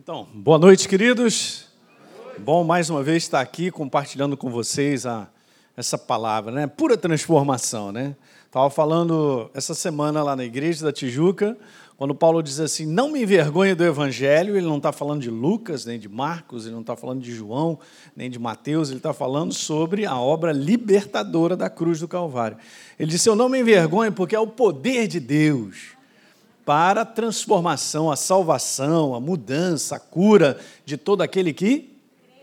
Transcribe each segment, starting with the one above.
Então, boa noite, queridos. Bom mais uma vez estar aqui compartilhando com vocês a, essa palavra, né? Pura transformação, né? Estava falando essa semana lá na igreja da Tijuca, quando Paulo diz assim: Não me envergonhe do evangelho, ele não está falando de Lucas, nem de Marcos, ele não está falando de João, nem de Mateus, ele está falando sobre a obra libertadora da cruz do Calvário. Ele disse: Eu não me envergonho porque é o poder de Deus para a transformação, a salvação, a mudança, a cura de todo aquele que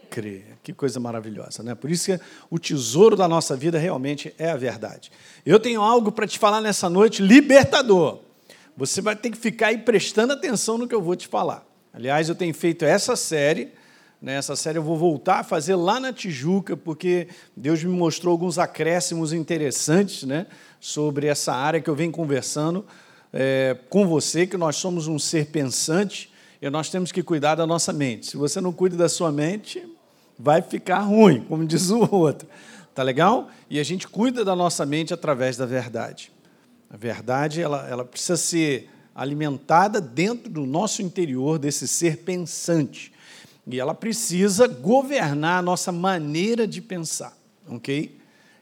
crê. Que coisa maravilhosa, né? Por isso que o tesouro da nossa vida realmente é a verdade. Eu tenho algo para te falar nessa noite libertador. Você vai ter que ficar aí prestando atenção no que eu vou te falar. Aliás, eu tenho feito essa série, né? essa série eu vou voltar a fazer lá na Tijuca, porque Deus me mostrou alguns acréscimos interessantes né? sobre essa área que eu venho conversando é, com você que nós somos um ser pensante e nós temos que cuidar da nossa mente. Se você não cuida da sua mente, vai ficar ruim, como diz o outro. Tá legal? E a gente cuida da nossa mente através da verdade. A verdade, ela, ela precisa ser alimentada dentro do nosso interior, desse ser pensante. E ela precisa governar a nossa maneira de pensar, ok?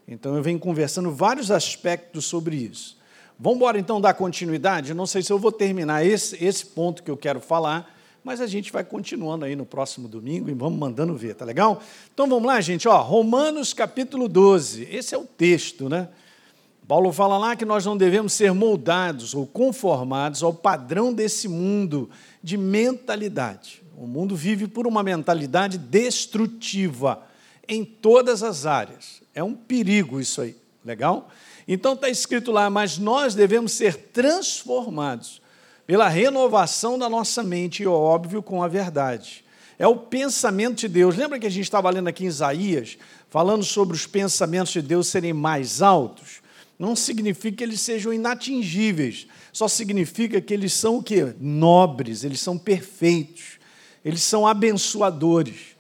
Então eu venho conversando vários aspectos sobre isso. Vamos embora então dar continuidade? Não sei se eu vou terminar esse, esse ponto que eu quero falar, mas a gente vai continuando aí no próximo domingo e vamos mandando ver, tá legal? Então vamos lá, gente, ó, Romanos capítulo 12, esse é o texto, né? Paulo fala lá que nós não devemos ser moldados ou conformados ao padrão desse mundo de mentalidade. O mundo vive por uma mentalidade destrutiva em todas as áreas. É um perigo isso aí, legal? Então está escrito lá, mas nós devemos ser transformados pela renovação da nossa mente, e óbvio, com a verdade. É o pensamento de Deus. Lembra que a gente estava lendo aqui em Isaías, falando sobre os pensamentos de Deus serem mais altos? Não significa que eles sejam inatingíveis, só significa que eles são o quê? Nobres, eles são perfeitos, eles são abençoadores.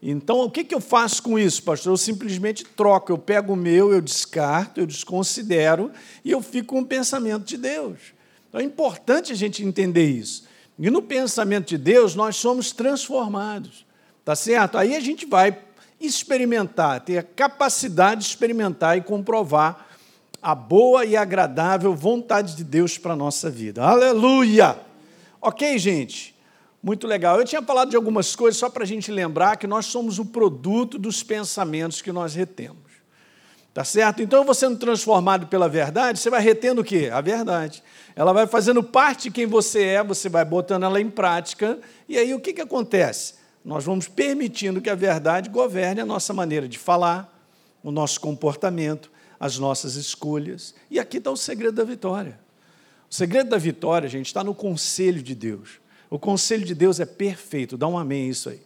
Então, o que, que eu faço com isso, pastor? Eu simplesmente troco, eu pego o meu, eu descarto, eu desconsidero e eu fico com o pensamento de Deus. Então, é importante a gente entender isso. E no pensamento de Deus, nós somos transformados, tá certo? Aí a gente vai experimentar, ter a capacidade de experimentar e comprovar a boa e agradável vontade de Deus para a nossa vida. Aleluia! Ok, gente? Muito legal. Eu tinha falado de algumas coisas só para a gente lembrar que nós somos o produto dos pensamentos que nós retemos. Tá certo? Então, você sendo transformado pela verdade, você vai retendo o quê? A verdade. Ela vai fazendo parte de quem você é, você vai botando ela em prática, e aí o que, que acontece? Nós vamos permitindo que a verdade governe a nossa maneira de falar, o nosso comportamento, as nossas escolhas. E aqui está o segredo da vitória. O segredo da vitória, gente, está no conselho de Deus. O conselho de Deus é perfeito, dá um amém isso aí.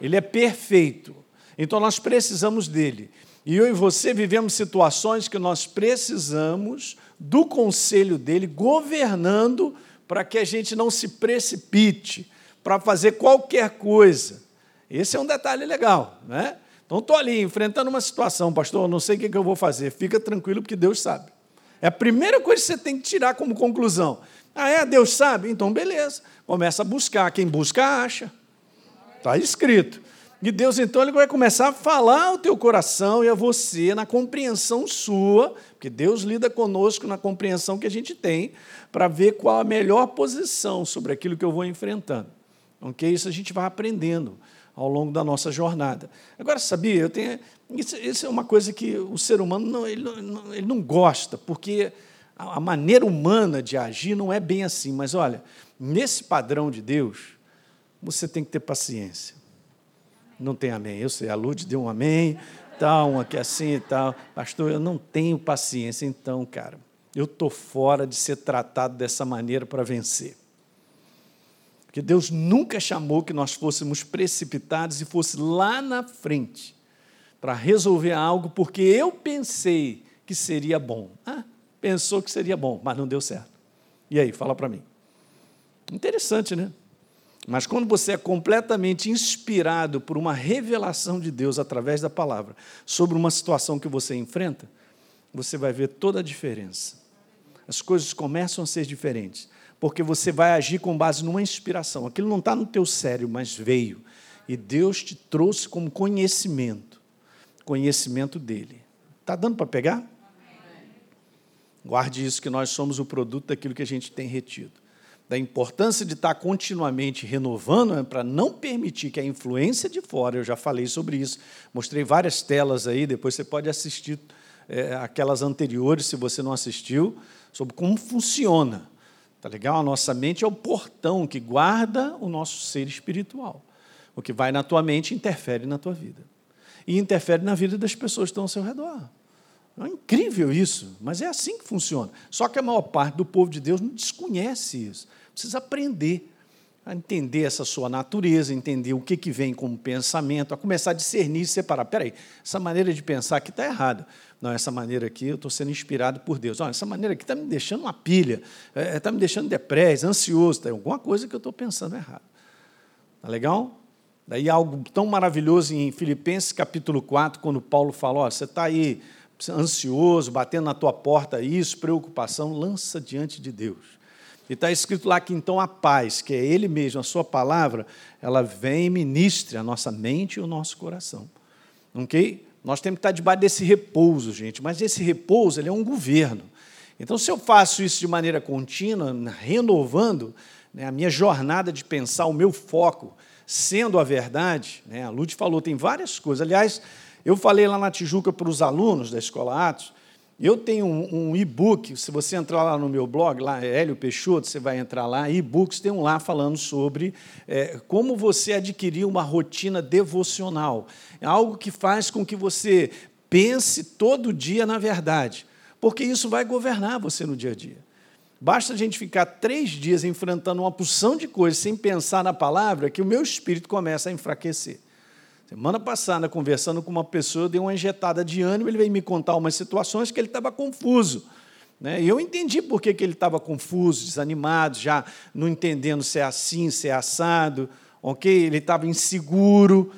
Ele é perfeito. Então nós precisamos dele. E eu e você vivemos situações que nós precisamos do conselho dele governando para que a gente não se precipite para fazer qualquer coisa. Esse é um detalhe legal, né? Então estou ali enfrentando uma situação, pastor, não sei o que eu vou fazer. Fica tranquilo porque Deus sabe. É a primeira coisa que você tem que tirar como conclusão. Ah, é? Deus sabe? Então, beleza. Começa a buscar. Quem busca, acha. Está escrito. E Deus, então, ele vai começar a falar ao teu coração e a você, na compreensão sua, porque Deus lida conosco na compreensão que a gente tem, para ver qual a melhor posição sobre aquilo que eu vou enfrentando. Ok? Isso a gente vai aprendendo ao longo da nossa jornada. Agora, sabia, eu tenho, isso, isso é uma coisa que o ser humano não, ele não, ele não gosta, porque a maneira humana de agir não é bem assim, mas olha, nesse padrão de Deus, você tem que ter paciência. Não tem amém. Eu sei, a Lud deu um amém, tal, um aqui assim e tal. Pastor, eu não tenho paciência, então, cara, eu estou fora de ser tratado dessa maneira para vencer. Porque Deus nunca chamou que nós fôssemos precipitados e fosse lá na frente para resolver algo porque eu pensei que seria bom. Ah, pensou que seria bom, mas não deu certo. E aí, fala para mim. Interessante, né? Mas quando você é completamente inspirado por uma revelação de Deus através da palavra sobre uma situação que você enfrenta, você vai ver toda a diferença. As coisas começam a ser diferentes, porque você vai agir com base numa inspiração. Aquilo não está no teu cérebro, mas veio. E Deus te trouxe como conhecimento, conhecimento dele. Está dando para pegar? Guarde isso, que nós somos o produto daquilo que a gente tem retido. Da importância de estar continuamente renovando né, para não permitir que a influência de fora, eu já falei sobre isso, mostrei várias telas aí, depois você pode assistir é, aquelas anteriores, se você não assistiu, sobre como funciona. Tá legal? A nossa mente é o portão que guarda o nosso ser espiritual. O que vai na tua mente interfere na tua vida. E interfere na vida das pessoas que estão ao seu redor. É incrível isso, mas é assim que funciona. Só que a maior parte do povo de Deus não desconhece isso. Precisa aprender a entender essa sua natureza, entender o que, que vem como pensamento, a começar a discernir e separar. Peraí, essa maneira de pensar aqui está errada. Não, essa maneira aqui eu estou sendo inspirado por Deus. Olha, essa maneira aqui está me deixando uma pilha, está é, tá me deixando depressa, ansioso, tem alguma coisa que eu estou pensando errado. Tá legal? Daí algo tão maravilhoso em Filipenses capítulo 4, quando Paulo fala, ó, você está aí ansioso, batendo na tua porta, isso, preocupação, lança diante de Deus. E está escrito lá que então a paz, que é Ele mesmo, a Sua palavra, ela vem e ministre a nossa mente e o nosso coração. Ok? Nós temos que estar debaixo desse repouso, gente, mas esse repouso ele é um governo. Então, se eu faço isso de maneira contínua, renovando né, a minha jornada de pensar, o meu foco, sendo a verdade, né, a Lute falou, tem várias coisas. Aliás, eu falei lá na Tijuca para os alunos da Escola Atos, eu tenho um, um e-book, se você entrar lá no meu blog, lá é Hélio Peixoto, você vai entrar lá, e-books tem um lá falando sobre é, como você adquirir uma rotina devocional. É algo que faz com que você pense todo dia na verdade, porque isso vai governar você no dia a dia. Basta a gente ficar três dias enfrentando uma porção de coisas sem pensar na palavra, que o meu espírito começa a enfraquecer. Semana passada, conversando com uma pessoa, eu dei uma injetada de ânimo, ele veio me contar umas situações que ele estava confuso. Né? E eu entendi por que, que ele estava confuso, desanimado, já não entendendo se é assim, se é assado, ok? Ele estava inseguro.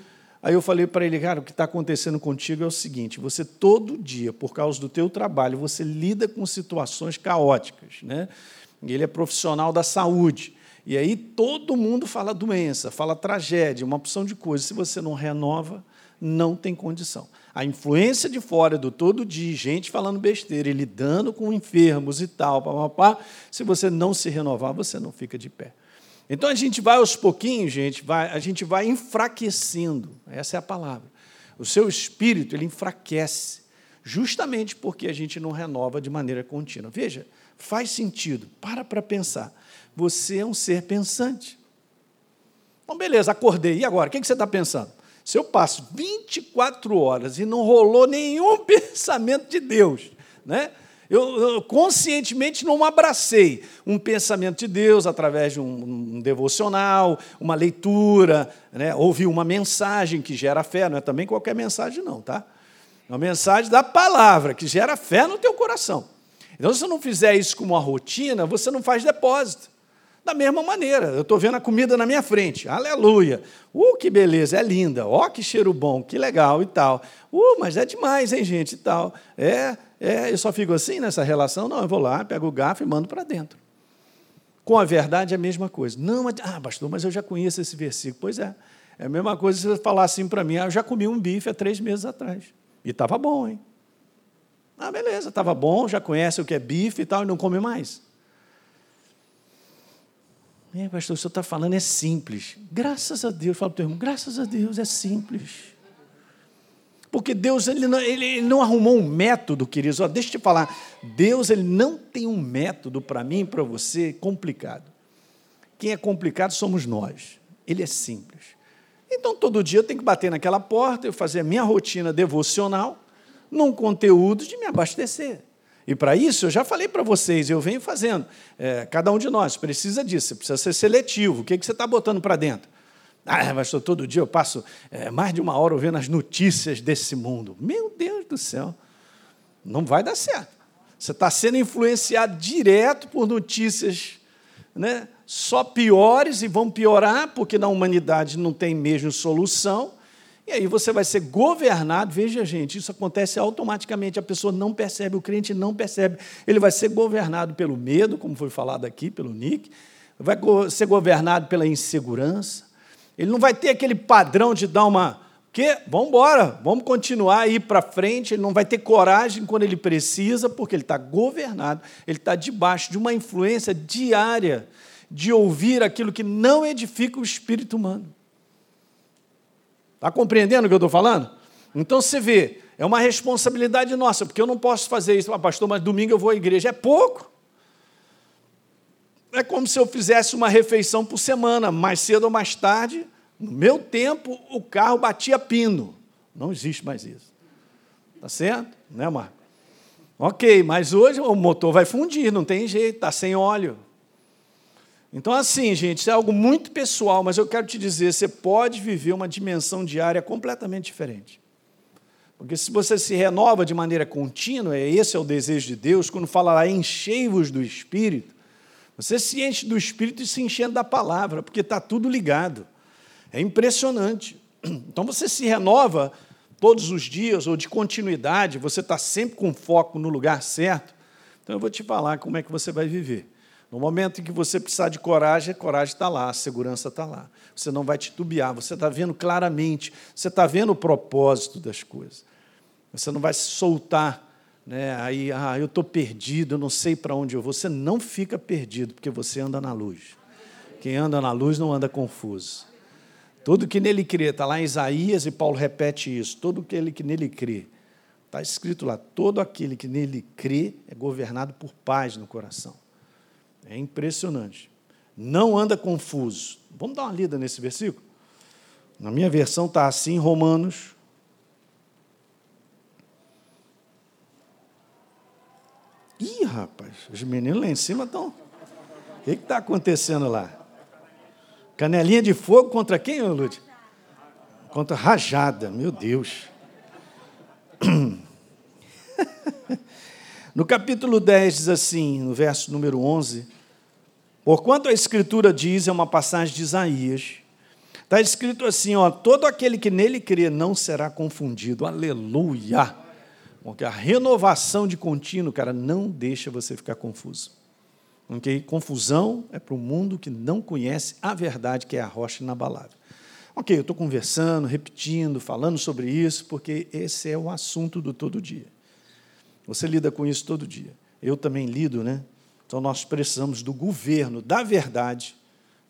Aí eu falei para ele, cara, o que está acontecendo contigo é o seguinte: você todo dia, por causa do teu trabalho, você lida com situações caóticas, né? Ele é profissional da saúde. E aí todo mundo fala doença, fala tragédia, uma opção de coisas. Se você não renova, não tem condição. A influência de fora do todo dia, gente falando besteira e lidando com enfermos e tal, pá, pá, pá, se você não se renovar, você não fica de pé. Então a gente vai aos pouquinhos, gente, vai, a gente vai enfraquecendo. Essa é a palavra. O seu espírito ele enfraquece, justamente porque a gente não renova de maneira contínua. Veja, faz sentido. Para para pensar. Você é um ser pensante. Bom, beleza, acordei. E agora? O que você está pensando? Se eu passo 24 horas e não rolou nenhum pensamento de Deus, né? Eu, eu, conscientemente não abracei um pensamento de Deus através de um, um devocional, uma leitura, né? ouvir uma mensagem que gera fé, não é também qualquer mensagem, não, tá? É uma mensagem da palavra que gera fé no teu coração. Então, se você não fizer isso como uma rotina, você não faz depósito. Da mesma maneira, eu estou vendo a comida na minha frente, aleluia. Uh, que beleza, é linda, ó, que cheiro bom, que legal e tal. Uh, mas é demais, hein, gente, e tal. É, é, eu só fico assim nessa relação? Não, eu vou lá, pego o garfo e mando para dentro. Com a verdade é a mesma coisa. Não, mas, ah, pastor, mas eu já conheço esse versículo. Pois é, é a mesma coisa se você falar assim para mim, ah, eu já comi um bife há três meses atrás. E estava bom, hein? Ah, beleza, estava bom, já conhece o que é bife e tal, e não come mais. É, pastor, o senhor está falando é simples. Graças a Deus, fala para o teu irmão, graças a Deus é simples. Porque Deus ele não, ele não arrumou um método, queridos. Ó, deixa eu te falar, Deus ele não tem um método para mim e para você complicado. Quem é complicado somos nós. Ele é simples. Então, todo dia eu tenho que bater naquela porta, eu fazer a minha rotina devocional, num conteúdo de me abastecer. E para isso, eu já falei para vocês, eu venho fazendo. É, cada um de nós precisa disso, você precisa ser seletivo. O que, que você está botando para dentro? Ah, mas todo dia eu passo é, mais de uma hora ouvindo as notícias desse mundo. Meu Deus do céu, não vai dar certo. Você está sendo influenciado direto por notícias né, só piores e vão piorar, porque na humanidade não tem mesmo solução. E aí você vai ser governado. Veja, gente, isso acontece automaticamente. A pessoa não percebe, o crente não percebe. Ele vai ser governado pelo medo, como foi falado aqui pelo Nick, vai ser governado pela insegurança. Ele não vai ter aquele padrão de dar uma. Que? Vamos embora, vamos continuar a ir para frente. Ele não vai ter coragem quando ele precisa, porque ele está governado, ele está debaixo de uma influência diária de ouvir aquilo que não edifica o espírito humano. Está compreendendo o que eu estou falando? Então você vê, é uma responsabilidade nossa, porque eu não posso fazer isso, ah, pastor, mas domingo eu vou à igreja. É pouco. É como se eu fizesse uma refeição por semana, mais cedo ou mais tarde. No meu tempo, o carro batia pino. Não existe mais isso. Tá certo? Né, Marco? Ok, mas hoje o motor vai fundir, não tem jeito, está sem óleo. Então, assim, gente, é algo muito pessoal, mas eu quero te dizer: você pode viver uma dimensão diária completamente diferente. Porque se você se renova de maneira contínua, esse é o desejo de Deus, quando fala lá, enchei-vos do Espírito, você se enche do Espírito e se enchendo da palavra, porque está tudo ligado. É impressionante. Então você se renova todos os dias, ou de continuidade, você está sempre com foco no lugar certo. Então eu vou te falar como é que você vai viver. No momento em que você precisar de coragem, a coragem está lá, a segurança está lá. Você não vai titubear, você está vendo claramente, você está vendo o propósito das coisas. Você não vai se soltar, né? aí, ah, eu estou perdido, eu não sei para onde eu vou. Você não fica perdido, porque você anda na luz. Quem anda na luz não anda confuso. Todo que nele crê, está lá em Isaías e Paulo repete isso, todo aquele que nele crê. Está escrito lá, todo aquele que nele crê é governado por paz no coração. É impressionante. Não anda confuso. Vamos dar uma lida nesse versículo? Na minha versão está assim, Romanos. Ih, rapaz, os meninos lá em cima estão. O que está acontecendo lá? Canelinha de fogo contra quem, Lúcio? Contra rajada, meu Deus. No capítulo 10 diz assim, no verso número 11: Porquanto a Escritura diz, é uma passagem de Isaías, está escrito assim: ó, todo aquele que nele crê não será confundido, aleluia. Porque a renovação de contínuo, cara, não deixa você ficar confuso. Okay? Confusão é para o mundo que não conhece a verdade, que é a rocha inabalável. Ok, eu estou conversando, repetindo, falando sobre isso, porque esse é o assunto do todo dia. Você lida com isso todo dia. Eu também lido, né? Então nós precisamos do governo da verdade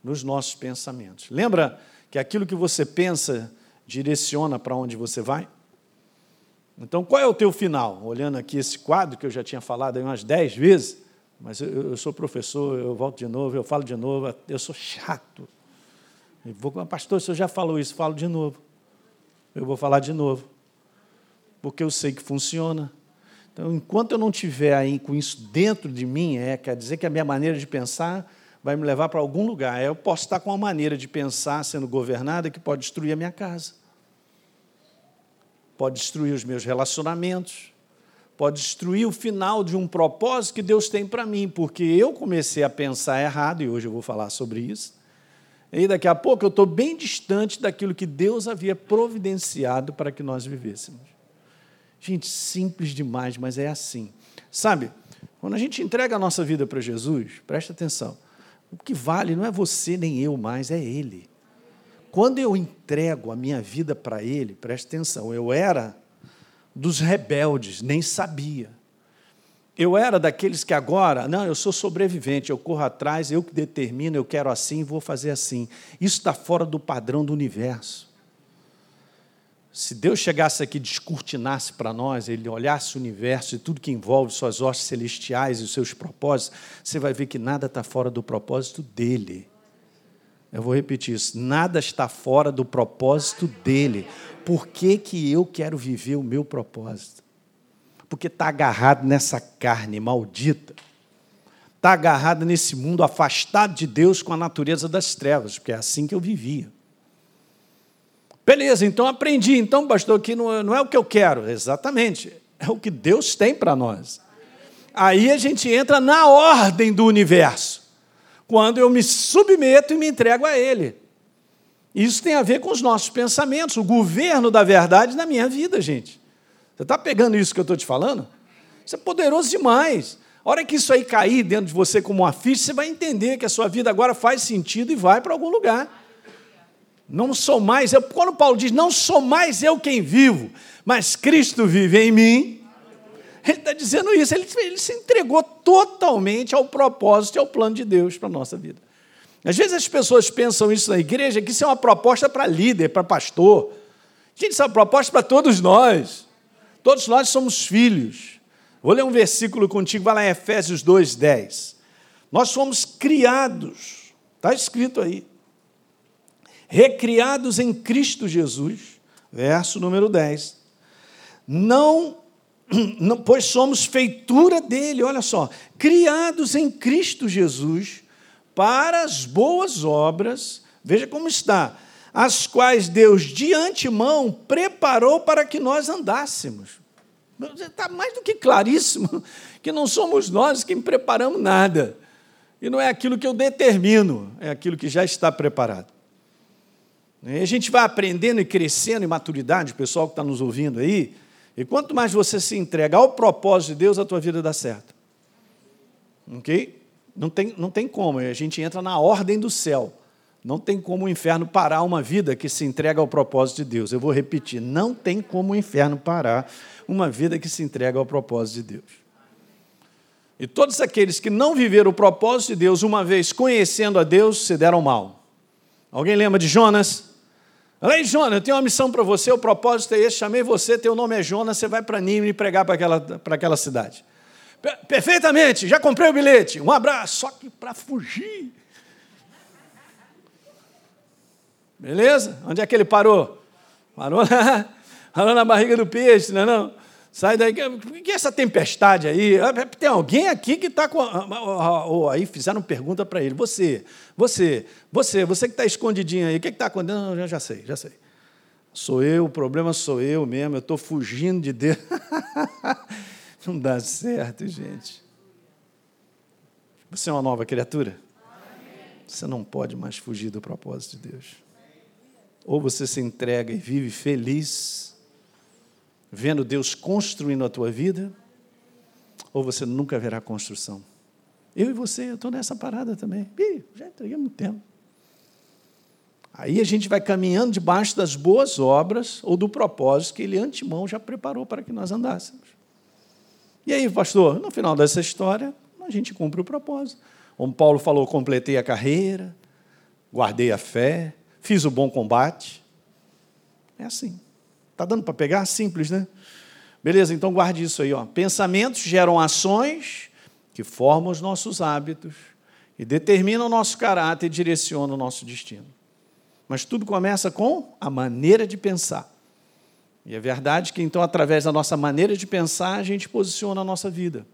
nos nossos pensamentos. Lembra que aquilo que você pensa direciona para onde você vai? Então, qual é o teu final? Olhando aqui esse quadro que eu já tinha falado aí umas dez vezes, mas eu, eu sou professor, eu volto de novo, eu falo de novo, eu sou chato. Eu vou, pastor, se eu já falou isso, falo de novo. Eu vou falar de novo. Porque eu sei que funciona. Então, enquanto eu não tiver aí com isso dentro de mim, é, quer dizer que a minha maneira de pensar vai me levar para algum lugar. Eu posso estar com uma maneira de pensar sendo governada que pode destruir a minha casa, pode destruir os meus relacionamentos, pode destruir o final de um propósito que Deus tem para mim, porque eu comecei a pensar errado, e hoje eu vou falar sobre isso. E daqui a pouco eu estou bem distante daquilo que Deus havia providenciado para que nós vivêssemos. Gente, simples demais, mas é assim. Sabe, quando a gente entrega a nossa vida para Jesus, presta atenção, o que vale não é você nem eu mais, é Ele. Quando eu entrego a minha vida para Ele, presta atenção, eu era dos rebeldes, nem sabia. Eu era daqueles que agora, não, eu sou sobrevivente, eu corro atrás, eu que determino, eu quero assim, vou fazer assim. Isso está fora do padrão do universo. Se Deus chegasse aqui descortinasse para nós, Ele olhasse o universo e tudo que envolve suas hostes celestiais e os seus propósitos, você vai ver que nada está fora do propósito dEle. Eu vou repetir isso: nada está fora do propósito dEle. Por que, que eu quero viver o meu propósito? Porque está agarrado nessa carne maldita. Está agarrado nesse mundo afastado de Deus com a natureza das trevas, porque é assim que eu vivia. Beleza, então aprendi. Então, pastor, que não, não é o que eu quero. Exatamente. É o que Deus tem para nós. Aí a gente entra na ordem do universo. Quando eu me submeto e me entrego a Ele. Isso tem a ver com os nossos pensamentos, o governo da verdade na minha vida, gente. Você está pegando isso que eu estou te falando? Isso é poderoso demais. A hora que isso aí cair dentro de você como uma ficha, você vai entender que a sua vida agora faz sentido e vai para algum lugar. Não sou mais eu. Quando Paulo diz, não sou mais eu quem vivo, mas Cristo vive em mim. Ele está dizendo isso, ele, ele se entregou totalmente ao propósito e ao plano de Deus para a nossa vida. Às vezes as pessoas pensam isso na igreja, que isso é uma proposta para líder, para pastor. Gente, isso é uma proposta para todos nós. Todos nós somos filhos. Vou ler um versículo contigo, vai lá em Efésios 2, 10. Nós fomos criados, está escrito aí, recriados em Cristo Jesus, verso número 10. Não, não, pois somos feitura dele, olha só, criados em Cristo Jesus para as boas obras, veja como está, as quais Deus de antemão preparou para que nós andássemos. Está mais do que claríssimo que não somos nós quem preparamos nada. E não é aquilo que eu determino, é aquilo que já está preparado. E a gente vai aprendendo e crescendo em maturidade, o pessoal que está nos ouvindo aí, e quanto mais você se entrega ao propósito de Deus, a tua vida dá certo. Ok? Não tem, não tem como, a gente entra na ordem do céu. Não tem como o inferno parar uma vida que se entrega ao propósito de Deus. Eu vou repetir: não tem como o inferno parar uma vida que se entrega ao propósito de Deus. E todos aqueles que não viveram o propósito de Deus, uma vez conhecendo a Deus, se deram mal. Alguém lembra de Jonas? Ei, Jonas, eu tenho uma missão para você, o propósito é esse, chamei você, teu nome é Jonas, você vai para Nínive pregar para aquela, aquela cidade. Perfeitamente, já comprei o bilhete. Um abraço, só que para fugir. Beleza? Onde é que ele parou? Parou na, parou na barriga do peixe, não é não? Sai daí. Que é essa tempestade aí? Ah, tem alguém aqui que está com. Ou aí fizeram pergunta para ele. Você, você, você, você que está escondidinho aí, o que está acontecendo? Não, já, já sei, já sei. Sou eu, o problema sou eu mesmo, eu estou fugindo de Deus. Não dá certo, gente. Você é uma nova criatura? Você não pode mais fugir do propósito de Deus. Ou você se entrega e vive feliz, vendo Deus construindo a tua vida, ou você nunca verá construção. Eu e você, eu estou nessa parada também. Ih, já entreguei muito tempo. Aí a gente vai caminhando debaixo das boas obras ou do propósito que ele antemão já preparou para que nós andássemos. E aí, pastor, no final dessa história, a gente cumpre o propósito. Como Paulo falou, completei a carreira, guardei a fé, fiz o bom combate. É assim. Está dando para pegar? Simples, né? Beleza, então guarde isso aí. Ó. Pensamentos geram ações que formam os nossos hábitos e determinam o nosso caráter e direcionam o nosso destino. Mas tudo começa com a maneira de pensar. E é verdade que, então, através da nossa maneira de pensar, a gente posiciona a nossa vida.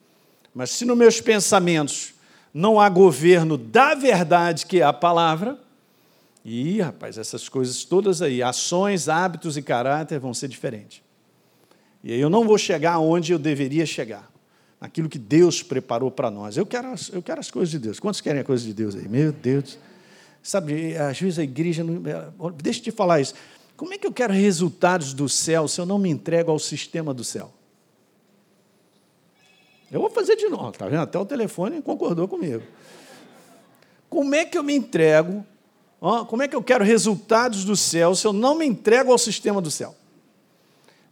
Mas se nos meus pensamentos não há governo da verdade, que é a palavra, e, rapaz, essas coisas todas aí, ações, hábitos e caráter vão ser diferentes. E aí eu não vou chegar onde eu deveria chegar, aquilo que Deus preparou para nós. Eu quero, as, eu quero as coisas de Deus. Quantos querem as coisas de Deus aí? Meu Deus. Sabe, às vezes a igreja. Não, deixa eu te falar isso. Como é que eu quero resultados do céu se eu não me entrego ao sistema do céu? Eu vou fazer de novo, tá vendo? Até o telefone concordou comigo. Como é que eu me entrego como é que eu quero resultados do céu se eu não me entrego ao sistema do céu?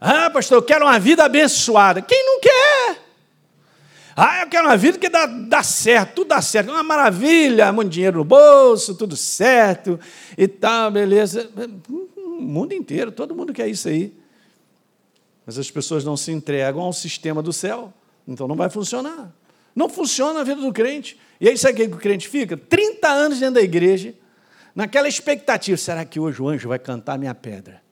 Ah, pastor, eu quero uma vida abençoada. Quem não quer? Ah, eu quero uma vida que dá, dá certo, tudo dá certo, uma maravilha, muito dinheiro no bolso, tudo certo e tal, beleza. O mundo inteiro, todo mundo quer isso aí. Mas as pessoas não se entregam ao sistema do céu, então não vai funcionar. Não funciona a vida do crente. E aí, sabe o que o crente fica? 30 anos dentro da igreja, naquela expectativa: será que hoje o anjo vai cantar minha pedra?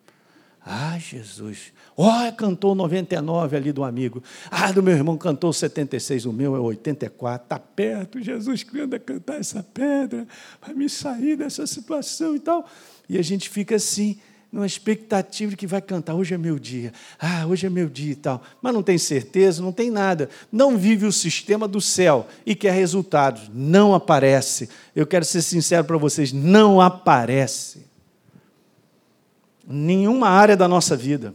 Ah, Jesus. Oh, cantou 99 ali do amigo. Ah, do meu irmão cantou 76, o meu é 84. Está perto, Jesus que anda cantar essa pedra, vai me sair dessa situação e tal. E a gente fica assim, numa expectativa de que vai cantar, hoje é meu dia, ah, hoje é meu dia e tal. Mas não tem certeza, não tem nada. Não vive o sistema do céu e quer resultados. Não aparece. Eu quero ser sincero para vocês, não aparece. nenhuma área da nossa vida.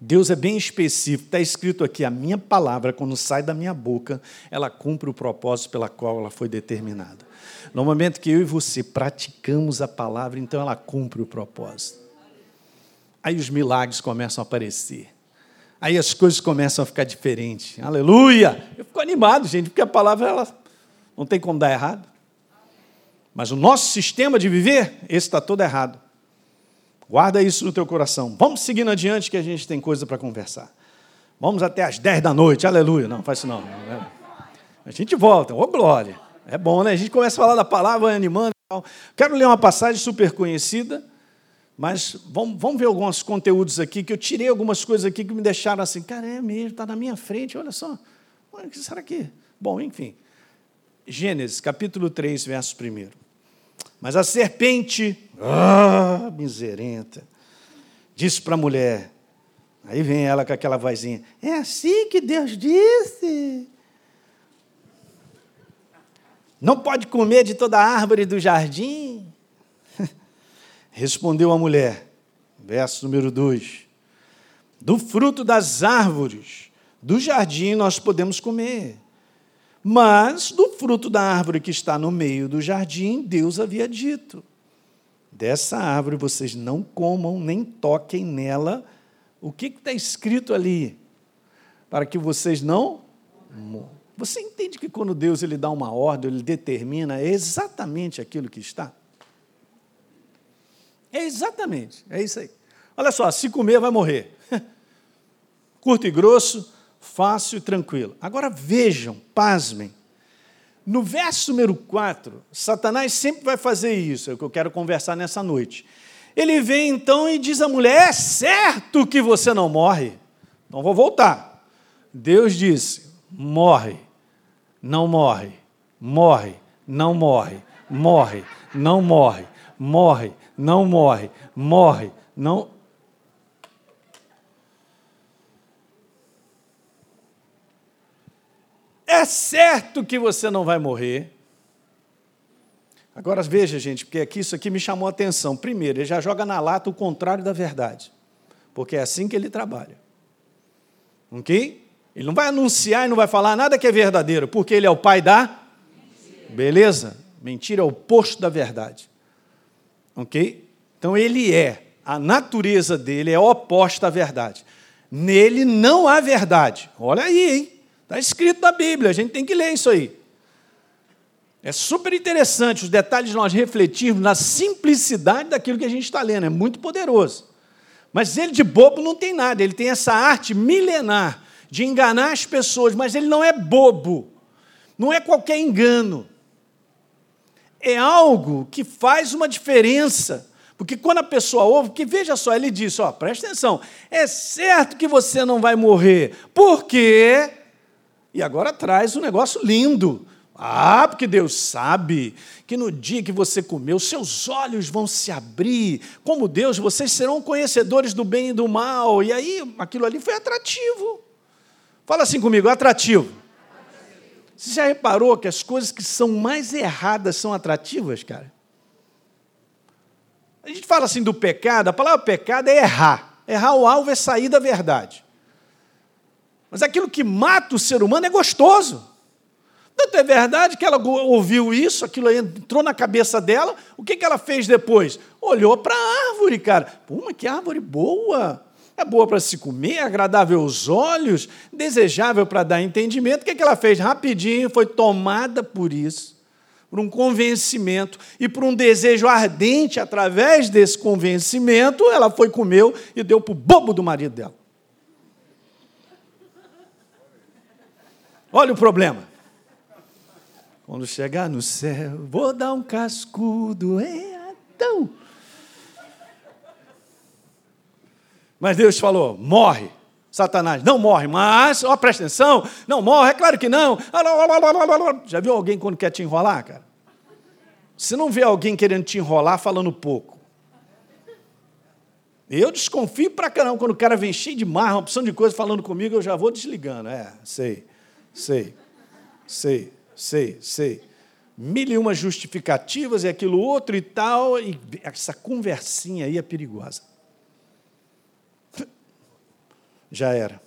Deus é bem específico, está escrito aqui: a minha palavra, quando sai da minha boca, ela cumpre o propósito pela qual ela foi determinada. No momento que eu e você praticamos a palavra, então ela cumpre o propósito. Aí os milagres começam a aparecer. Aí as coisas começam a ficar diferentes. Aleluia! Eu fico animado, gente, porque a palavra ela não tem como dar errado. Mas o nosso sistema de viver, esse está todo errado. Guarda isso no teu coração. Vamos seguindo adiante que a gente tem coisa para conversar. Vamos até às 10 da noite, aleluia. Não, faz isso não. A gente volta, ô glória. É bom, né? A gente começa a falar da palavra, animando. Quero ler uma passagem super conhecida, mas vamos, vamos ver alguns conteúdos aqui, que eu tirei algumas coisas aqui que me deixaram assim, cara, é mesmo, está na minha frente, olha só. O que será que. Bom, enfim. Gênesis, capítulo 3, verso 1. Mas a serpente, ah, miserenta, disse para a mulher, aí vem ela com aquela vozinha, é assim que Deus disse. Não pode comer de toda árvore do jardim? Respondeu a mulher, verso número 2: Do fruto das árvores do jardim nós podemos comer mas do fruto da árvore que está no meio do jardim, Deus havia dito: dessa árvore vocês não comam nem toquem nela. O que está escrito ali? Para que vocês não morram. Você entende que quando Deus ele dá uma ordem, ele determina exatamente aquilo que está? É exatamente, é isso aí. Olha só, se comer vai morrer. Curto e grosso, fácil e tranquilo. Agora vejam, pasmem. No verso número 4, Satanás sempre vai fazer isso, é o que eu quero conversar nessa noite. Ele vem então e diz à mulher: É certo que você não morre. Então vou voltar. Deus disse: Morre, não morre, morre, não morre, morre, não morre, morre, não morre, morre, não. É certo que você não vai morrer. Agora veja, gente, porque aqui isso aqui me chamou a atenção. Primeiro, ele já joga na lata o contrário da verdade, porque é assim que ele trabalha. Ok? Ele não vai anunciar e não vai falar nada que é verdadeiro, porque ele é o pai da Mentira. beleza. Mentira é o oposto da verdade. Ok? Então ele é, a natureza dele é oposta à verdade. Nele não há verdade. Olha aí, hein? Está escrito na Bíblia, a gente tem que ler isso aí. É super interessante os detalhes de nós refletirmos na simplicidade daquilo que a gente está lendo, é muito poderoso. Mas ele de bobo não tem nada, ele tem essa arte milenar de enganar as pessoas, mas ele não é bobo, não é qualquer engano. É algo que faz uma diferença. Porque quando a pessoa ouve, que veja só, ele diz, ó, presta atenção, é certo que você não vai morrer, porque e agora traz um negócio lindo. Ah, porque Deus sabe que no dia que você comer, seus olhos vão se abrir. Como Deus, vocês serão conhecedores do bem e do mal. E aí, aquilo ali foi atrativo. Fala assim comigo, atrativo. Você já reparou que as coisas que são mais erradas são atrativas, cara? A gente fala assim do pecado, a palavra pecado é errar. Errar o alvo é sair da verdade. Mas aquilo que mata o ser humano é gostoso. Tanto é verdade que ela ouviu isso, aquilo entrou na cabeça dela. O que, ela fez depois? Olhou para a árvore, cara. Pô, mas que árvore boa! É boa para se comer, é agradável aos olhos, desejável para dar entendimento. O que, que ela fez? Rapidinho foi tomada por isso, por um convencimento e por um desejo ardente através desse convencimento. Ela foi, comeu e deu para o bobo do marido dela. Olha o problema. Quando chegar no céu, vou dar um cascudo em Adão. Mas Deus falou: morre. Satanás não morre, mas, ó, presta atenção, não morre, é claro que não. Já viu alguém quando quer te enrolar, cara? Você não vê alguém querendo te enrolar falando pouco. Eu desconfio pra caramba quando o cara vem cheio de marra, uma opção de coisa falando comigo, eu já vou desligando. É, sei. Sei, sei, sei, sei. mil e uma justificativas e aquilo outro e tal, e essa conversinha aí é perigosa. Já era.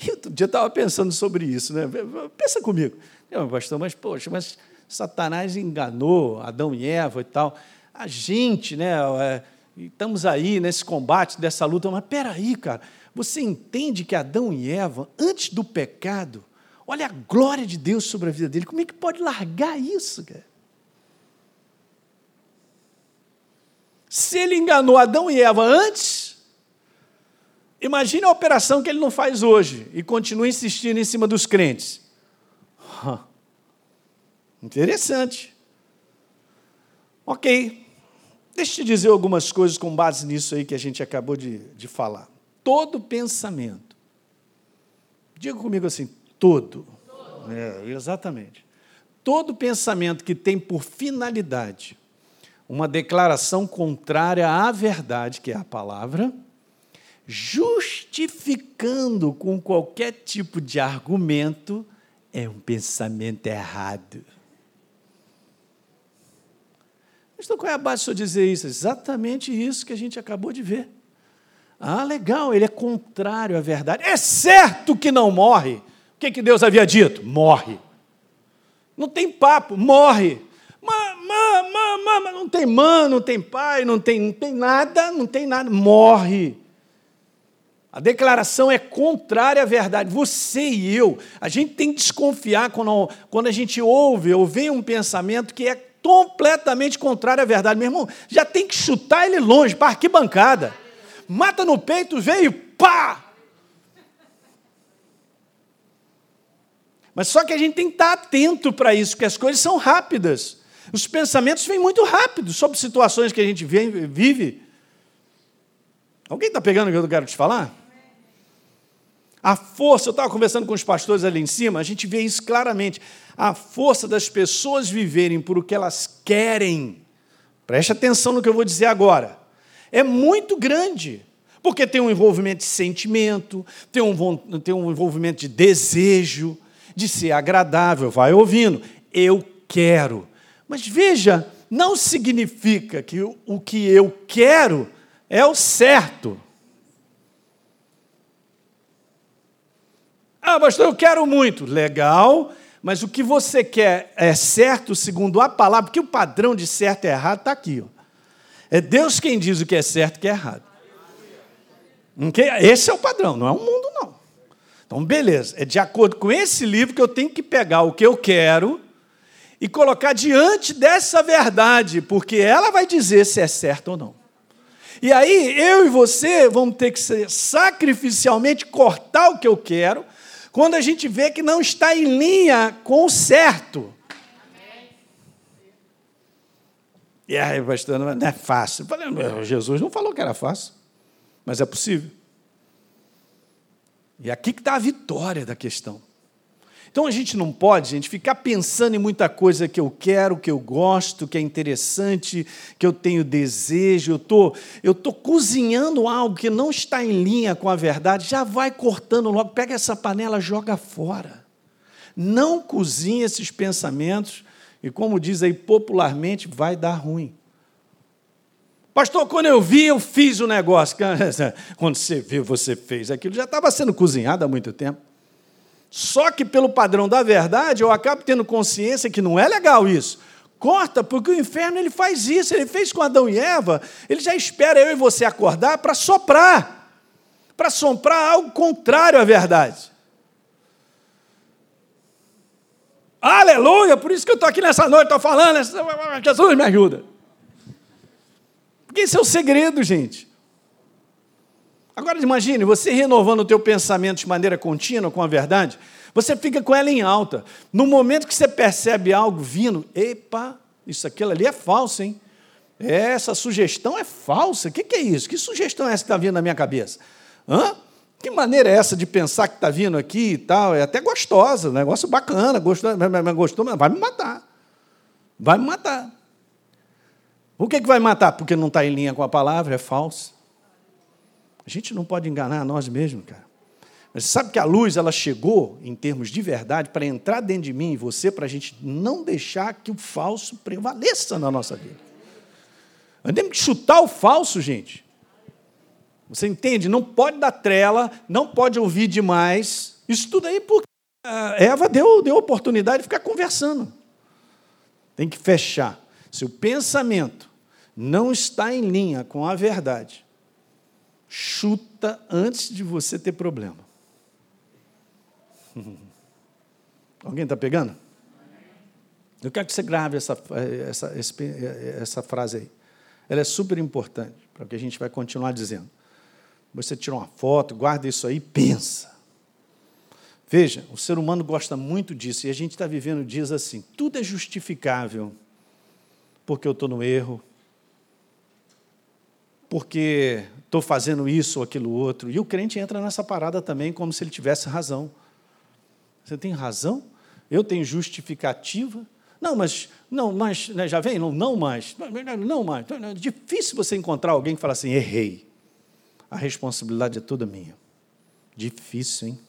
E outro dia eu estava pensando sobre isso, né? Pensa comigo. Eu, pastor, mas, poxa, mas Satanás enganou Adão e Eva e tal. A gente, né? É, estamos aí nesse combate, dessa luta, mas peraí, cara, você entende que Adão e Eva, antes do pecado, Olha a glória de Deus sobre a vida dele. Como é que pode largar isso, cara? Se ele enganou Adão e Eva antes, imagine a operação que ele não faz hoje e continua insistindo em cima dos crentes. Interessante. Ok. Deixa eu te dizer algumas coisas com base nisso aí que a gente acabou de, de falar. Todo pensamento. Diga comigo assim: todo. É, exatamente. Todo pensamento que tem por finalidade uma declaração contrária à verdade, que é a palavra, justificando com qualquer tipo de argumento, é um pensamento errado. Então, qual é a base de senhor dizer isso? Exatamente isso que a gente acabou de ver. Ah, legal, ele é contrário à verdade. É certo que não morre que, que Deus havia dito? Morre. Não tem papo, morre. Mamã, mamã, não tem mãe, não tem pai, não tem, não tem nada, não tem nada, morre. A declaração é contrária à verdade. Você e eu, a gente tem que desconfiar quando, quando a gente ouve ou vem um pensamento que é completamente contrário à verdade. Meu irmão, já tem que chutar ele longe, para arquibancada. Mata no peito, veio, pá! Mas só que a gente tem que estar atento para isso, porque as coisas são rápidas. Os pensamentos vêm muito rápido sobre situações que a gente vive. Alguém está pegando o que eu quero te falar? A força, eu estava conversando com os pastores ali em cima, a gente vê isso claramente. A força das pessoas viverem por o que elas querem, preste atenção no que eu vou dizer agora, é muito grande. Porque tem um envolvimento de sentimento, tem um, tem um envolvimento de desejo, de ser agradável, vai ouvindo. Eu quero. Mas veja, não significa que o que eu quero é o certo. Ah, pastor, eu quero muito. Legal, mas o que você quer é certo segundo a palavra, porque o padrão de certo e errado está aqui. Ó. É Deus quem diz o que é certo e o que é errado. Esse é o padrão, não é o mundo, não. Então, beleza, é de acordo com esse livro que eu tenho que pegar o que eu quero e colocar diante dessa verdade, porque ela vai dizer se é certo ou não. E aí, eu e você vamos ter que sacrificialmente cortar o que eu quero, quando a gente vê que não está em linha com o certo. E aí, pastor, não é fácil. Jesus não falou que era fácil, mas é possível. E aqui que está a vitória da questão. Então a gente não pode, gente, ficar pensando em muita coisa que eu quero, que eu gosto, que é interessante, que eu tenho desejo, eu tô, eu tô cozinhando algo que não está em linha com a verdade, já vai cortando logo, pega essa panela, joga fora. Não cozinhe esses pensamentos e como diz aí popularmente, vai dar ruim. Pastor, quando eu vi, eu fiz o negócio. Quando você viu, você fez. Aquilo já estava sendo cozinhado há muito tempo. Só que, pelo padrão da verdade, eu acabo tendo consciência que não é legal isso. Corta, porque o inferno ele faz isso. Ele fez com Adão e Eva. Ele já espera eu e você acordar para soprar para soprar algo contrário à verdade. Aleluia! Por isso que eu estou aqui nessa noite, estou falando. Jesus me ajuda. Porque esse é o segredo, gente. Agora imagine, você renovando o teu pensamento de maneira contínua com a verdade, você fica com ela em alta. No momento que você percebe algo vindo, epa, isso aquilo ali é falso, hein? Essa sugestão é falsa. O que, é isso? Que sugestão é essa que está vindo na minha cabeça? Hã? Que maneira é essa de pensar que está vindo aqui e tal? É até gostosa, negócio bacana, gostou, mas vai me matar. Vai me matar. O que, é que vai matar? Porque não está em linha com a palavra, é falso. A gente não pode enganar nós mesmos, cara. Mas sabe que a luz ela chegou, em termos de verdade, para entrar dentro de mim e você, para a gente não deixar que o falso prevaleça na nossa vida. Nós temos que chutar o falso, gente. Você entende? Não pode dar trela, não pode ouvir demais. Isso tudo aí porque Eva deu, deu oportunidade de ficar conversando. Tem que fechar. Se o pensamento não está em linha com a verdade, chuta antes de você ter problema. Alguém está pegando? Eu quero que você grave essa, essa, essa frase aí. Ela é super importante para o que a gente vai continuar dizendo. Você tira uma foto, guarda isso aí, pensa. Veja, o ser humano gosta muito disso e a gente está vivendo dias assim. Tudo é justificável porque eu estou no erro, porque estou fazendo isso ou aquilo outro. E o crente entra nessa parada também como se ele tivesse razão. Você tem razão? Eu tenho justificativa? Não, mas não, mas né, já vem? Não, não mais. Não mais. É difícil você encontrar alguém que fala assim, errei. A responsabilidade é toda minha. Difícil, hein?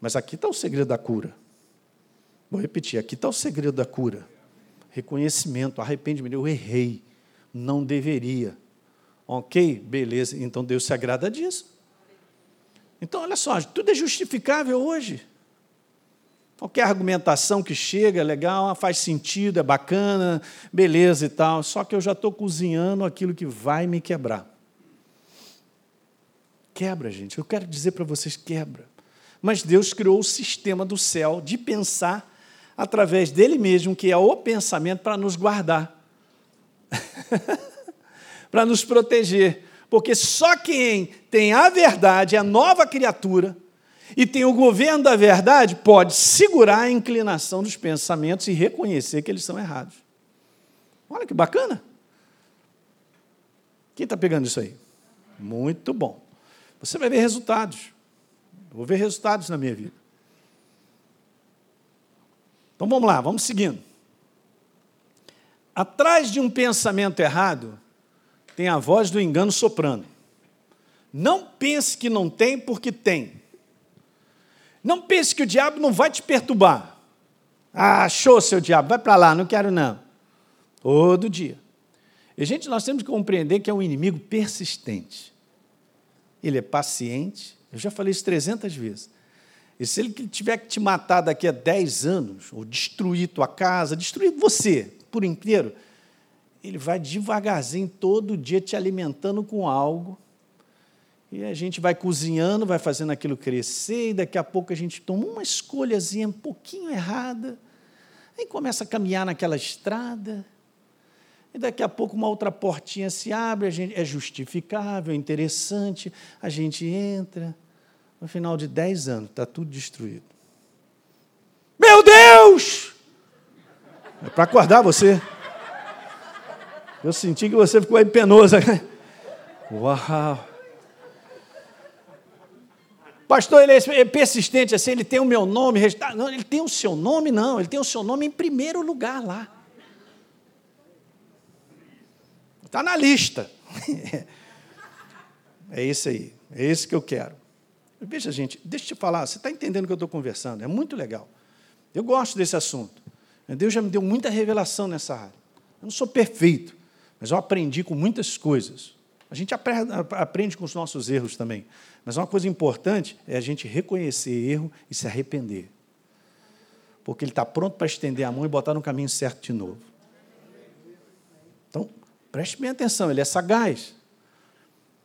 Mas aqui está o segredo da cura. Vou repetir, aqui está o segredo da cura. Reconhecimento, arrependimento. Eu errei. Não deveria. Ok? Beleza. Então Deus se agrada disso. Então, olha só, tudo é justificável hoje. Qualquer argumentação que chega é legal, faz sentido, é bacana, beleza e tal. Só que eu já estou cozinhando aquilo que vai me quebrar. Quebra, gente. Eu quero dizer para vocês: quebra. Mas Deus criou o sistema do céu de pensar através dele mesmo, que é o pensamento, para nos guardar, para nos proteger. Porque só quem tem a verdade, a nova criatura, e tem o governo da verdade, pode segurar a inclinação dos pensamentos e reconhecer que eles são errados. Olha que bacana. Quem está pegando isso aí? Muito bom. Você vai ver resultados. vou ver resultados na minha vida. Então vamos lá, vamos seguindo. Atrás de um pensamento errado, tem a voz do engano soprando. Não pense que não tem, porque tem. Não pense que o diabo não vai te perturbar. Ah, achou, seu diabo, vai para lá, não quero não. Todo dia. E, gente, nós temos que compreender que é um inimigo persistente. Ele é paciente. Eu já falei isso 300 vezes. E se ele tiver que te matar daqui a 10 anos, ou destruir tua casa, destruir você por inteiro, ele vai devagarzinho, todo dia te alimentando com algo. E a gente vai cozinhando, vai fazendo aquilo crescer, e daqui a pouco a gente toma uma escolhazinha um pouquinho errada, aí começa a caminhar naquela estrada, e daqui a pouco uma outra portinha se abre, a gente, é justificável, é interessante, a gente entra. No final de dez anos, está tudo destruído. Meu Deus! É para acordar você. Eu senti que você ficou aí penoso. Uau! Pastor, ele é persistente assim, ele tem o meu nome, não, ele tem o seu nome, não, ele tem o seu nome em primeiro lugar lá. Está na lista. É isso aí, é isso que eu quero. Veja, gente, deixa eu te falar, você está entendendo o que eu estou conversando, é muito legal. Eu gosto desse assunto. Deus já me deu muita revelação nessa área. Eu não sou perfeito, mas eu aprendi com muitas coisas. A gente aprende com os nossos erros também. Mas uma coisa importante é a gente reconhecer erro e se arrepender. Porque ele está pronto para estender a mão e botar no caminho certo de novo. Então, preste bem atenção, ele é sagaz.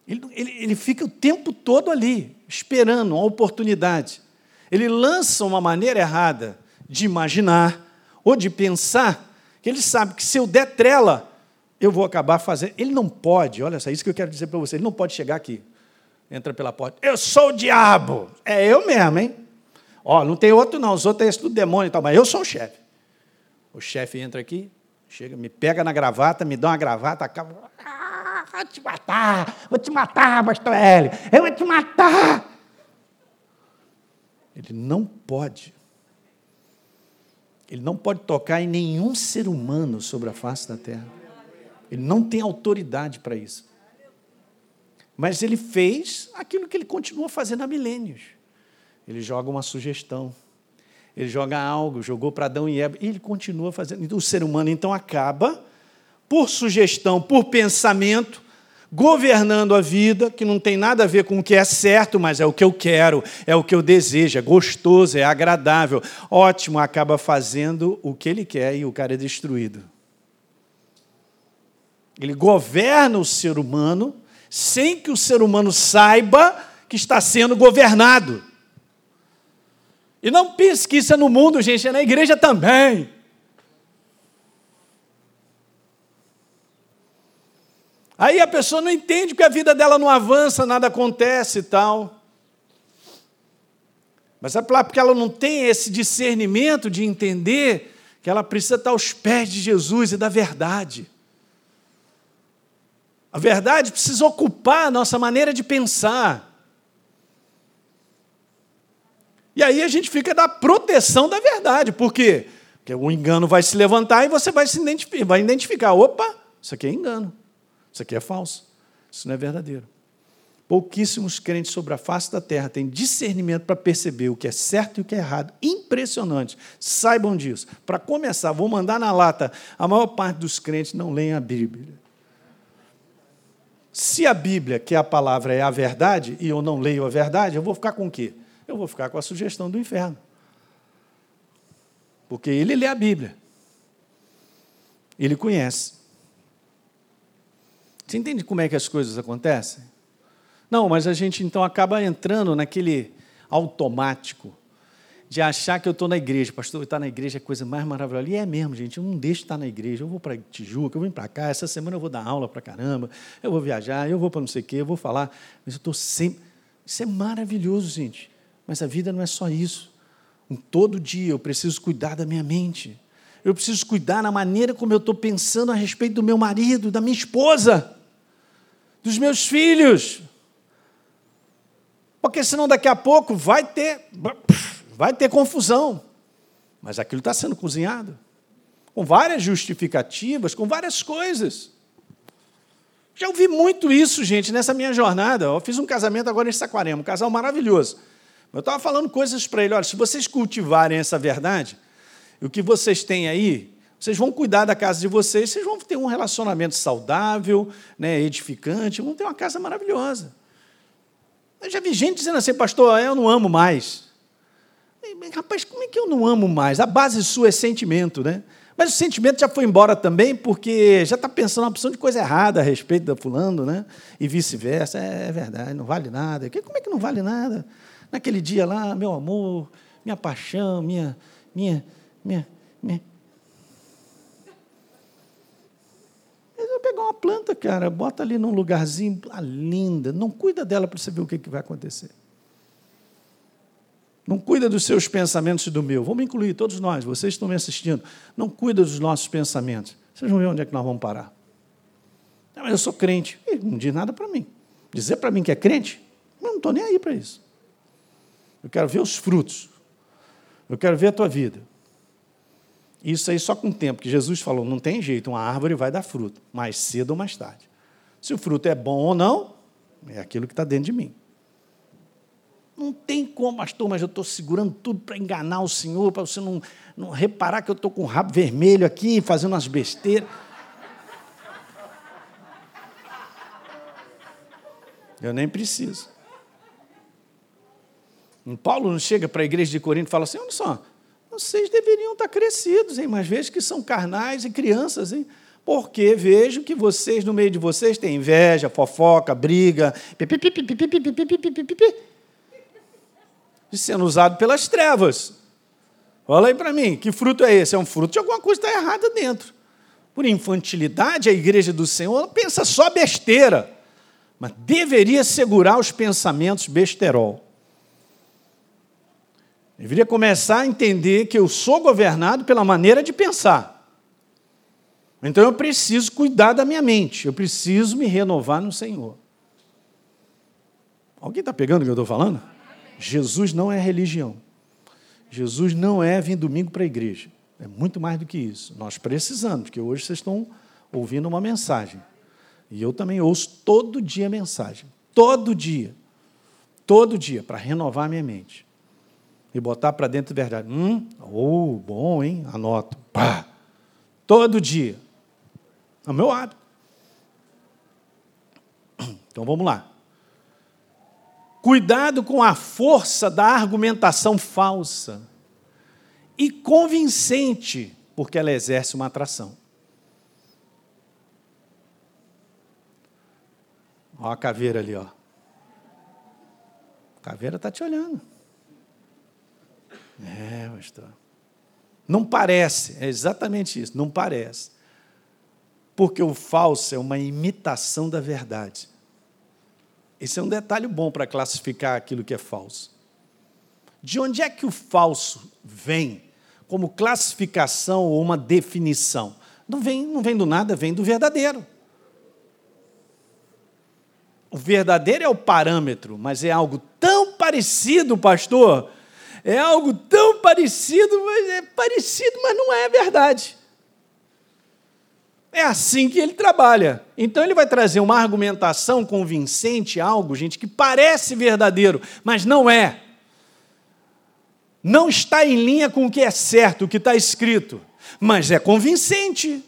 Ele, ele, ele fica o tempo todo ali, esperando uma oportunidade. Ele lança uma maneira errada de imaginar ou de pensar, que ele sabe que se eu der trela, eu vou acabar fazendo. Ele não pode, olha só, isso que eu quero dizer para você, ele não pode chegar aqui, entra pela porta, eu sou o diabo. É eu mesmo, hein? Ó, não tem outro não, os outros é tudo demônio e tal, mas eu sou o chefe. O chefe entra aqui, chega, me pega na gravata, me dá uma gravata, acaba. Ah, vou te matar, vou te matar, pastor Hélio, eu vou te matar. Ele não pode. Ele não pode tocar em nenhum ser humano sobre a face da terra. Ele não tem autoridade para isso. Mas ele fez aquilo que ele continua fazendo há milênios. Ele joga uma sugestão. Ele joga algo, jogou para Adão e Eva, e ele continua fazendo. O ser humano então acaba, por sugestão, por pensamento, governando a vida, que não tem nada a ver com o que é certo, mas é o que eu quero, é o que eu desejo, é gostoso, é agradável. Ótimo, acaba fazendo o que ele quer e o cara é destruído. Ele governa o ser humano sem que o ser humano saiba que está sendo governado. E não pense que isso é no mundo, gente, é na igreja também. Aí a pessoa não entende que a vida dela não avança, nada acontece e tal. Mas é porque ela não tem esse discernimento de entender que ela precisa estar aos pés de Jesus e da verdade. A verdade precisa ocupar a nossa maneira de pensar. E aí a gente fica da proteção da verdade. Por quê? Porque o engano vai se levantar e você vai se identificar, vai identificar, opa, isso aqui é engano. Isso aqui é falso. Isso não é verdadeiro. Pouquíssimos crentes sobre a face da terra têm discernimento para perceber o que é certo e o que é errado. Impressionante. Saibam disso. Para começar, vou mandar na lata. A maior parte dos crentes não leem a Bíblia. Se a Bíblia, que é a palavra, é a verdade, e eu não leio a verdade, eu vou ficar com o quê? Eu vou ficar com a sugestão do inferno. Porque ele lê a Bíblia. Ele conhece. Você entende como é que as coisas acontecem? Não, mas a gente então acaba entrando naquele automático de achar que eu estou na igreja. Pastor, estar na igreja é a coisa mais maravilhosa. E é mesmo, gente. Eu não deixo de estar na igreja. Eu vou para Tijuca, eu vim para cá. Essa semana eu vou dar aula para caramba. Eu vou viajar, eu vou para não sei o quê, eu vou falar. Mas eu estou sempre. Isso é maravilhoso, gente. Mas a vida não é só isso. Em todo dia eu preciso cuidar da minha mente. Eu preciso cuidar na maneira como eu estou pensando a respeito do meu marido, da minha esposa, dos meus filhos. Porque senão daqui a pouco vai ter, vai ter confusão. Mas aquilo está sendo cozinhado. Com várias justificativas, com várias coisas. Já ouvi muito isso, gente, nessa minha jornada. Eu fiz um casamento agora em Saquarema, um casal maravilhoso. Eu estava falando coisas para ele: olha, se vocês cultivarem essa verdade, o que vocês têm aí, vocês vão cuidar da casa de vocês, vocês vão ter um relacionamento saudável, né, edificante, vão ter uma casa maravilhosa. Eu já vi gente dizendo assim, pastor, eu não amo mais. Rapaz, como é que eu não amo mais? A base sua é sentimento, né? Mas o sentimento já foi embora também, porque já está pensando uma opção de coisa errada a respeito da fulano, né? E vice-versa. É, é verdade, não vale nada. Como é que não vale nada? naquele dia lá, meu amor, minha paixão, minha, minha, minha, minha. Eu pegar uma planta, cara, bota ali num lugarzinho ah, linda, não cuida dela para você ver o que, que vai acontecer. Não cuida dos seus pensamentos e do meu. Vamos incluir todos nós, vocês estão me assistindo. Não cuida dos nossos pensamentos. Vocês vão ver onde é que nós vamos parar. Não, mas eu sou crente. não diz nada para mim. Dizer para mim que é crente, eu não estou nem aí para isso. Eu quero ver os frutos. Eu quero ver a tua vida. Isso aí só com o tempo, que Jesus falou, não tem jeito, uma árvore vai dar fruto, mais cedo ou mais tarde. Se o fruto é bom ou não, é aquilo que está dentro de mim. Não tem como, pastor, mas eu estou segurando tudo para enganar o Senhor, para você não, não reparar que eu estou com o rabo vermelho aqui, fazendo umas besteiras. Eu nem preciso. Paulo não chega para a igreja de Corinto e fala assim: olha só, vocês deveriam estar crescidos, hein? mas vejo que são carnais e crianças, hein? porque vejo que vocês, no meio de vocês, têm inveja, fofoca, briga, sendo usado pelas trevas. Fala aí para mim, que fruto é esse? É um fruto de alguma coisa que está errada dentro. Por infantilidade, a igreja do Senhor pensa só besteira, mas deveria segurar os pensamentos besterol. Deveria começar a entender que eu sou governado pela maneira de pensar. Então eu preciso cuidar da minha mente, eu preciso me renovar no Senhor. Alguém está pegando o que eu estou falando? Jesus não é religião. Jesus não é vir domingo para a igreja. É muito mais do que isso. Nós precisamos, porque hoje vocês estão ouvindo uma mensagem. E eu também ouço todo dia mensagem. todo dia. Todo dia, para renovar minha mente. E botar para dentro de verdade. Hum, oh, bom, hein? Anoto. Pá. Todo dia. É o meu hábito. Então vamos lá. Cuidado com a força da argumentação falsa e convincente, porque ela exerce uma atração. Olha a caveira ali, ó. A caveira está te olhando. É, pastor. Não parece, é exatamente isso, não parece. Porque o falso é uma imitação da verdade. Esse é um detalhe bom para classificar aquilo que é falso. De onde é que o falso vem como classificação ou uma definição? Não vem, não vem do nada, vem do verdadeiro. O verdadeiro é o parâmetro, mas é algo tão parecido, pastor. É algo tão parecido, mas é parecido, mas não é verdade. É assim que ele trabalha. Então ele vai trazer uma argumentação convincente, algo, gente, que parece verdadeiro, mas não é. Não está em linha com o que é certo, o que está escrito, mas é convincente.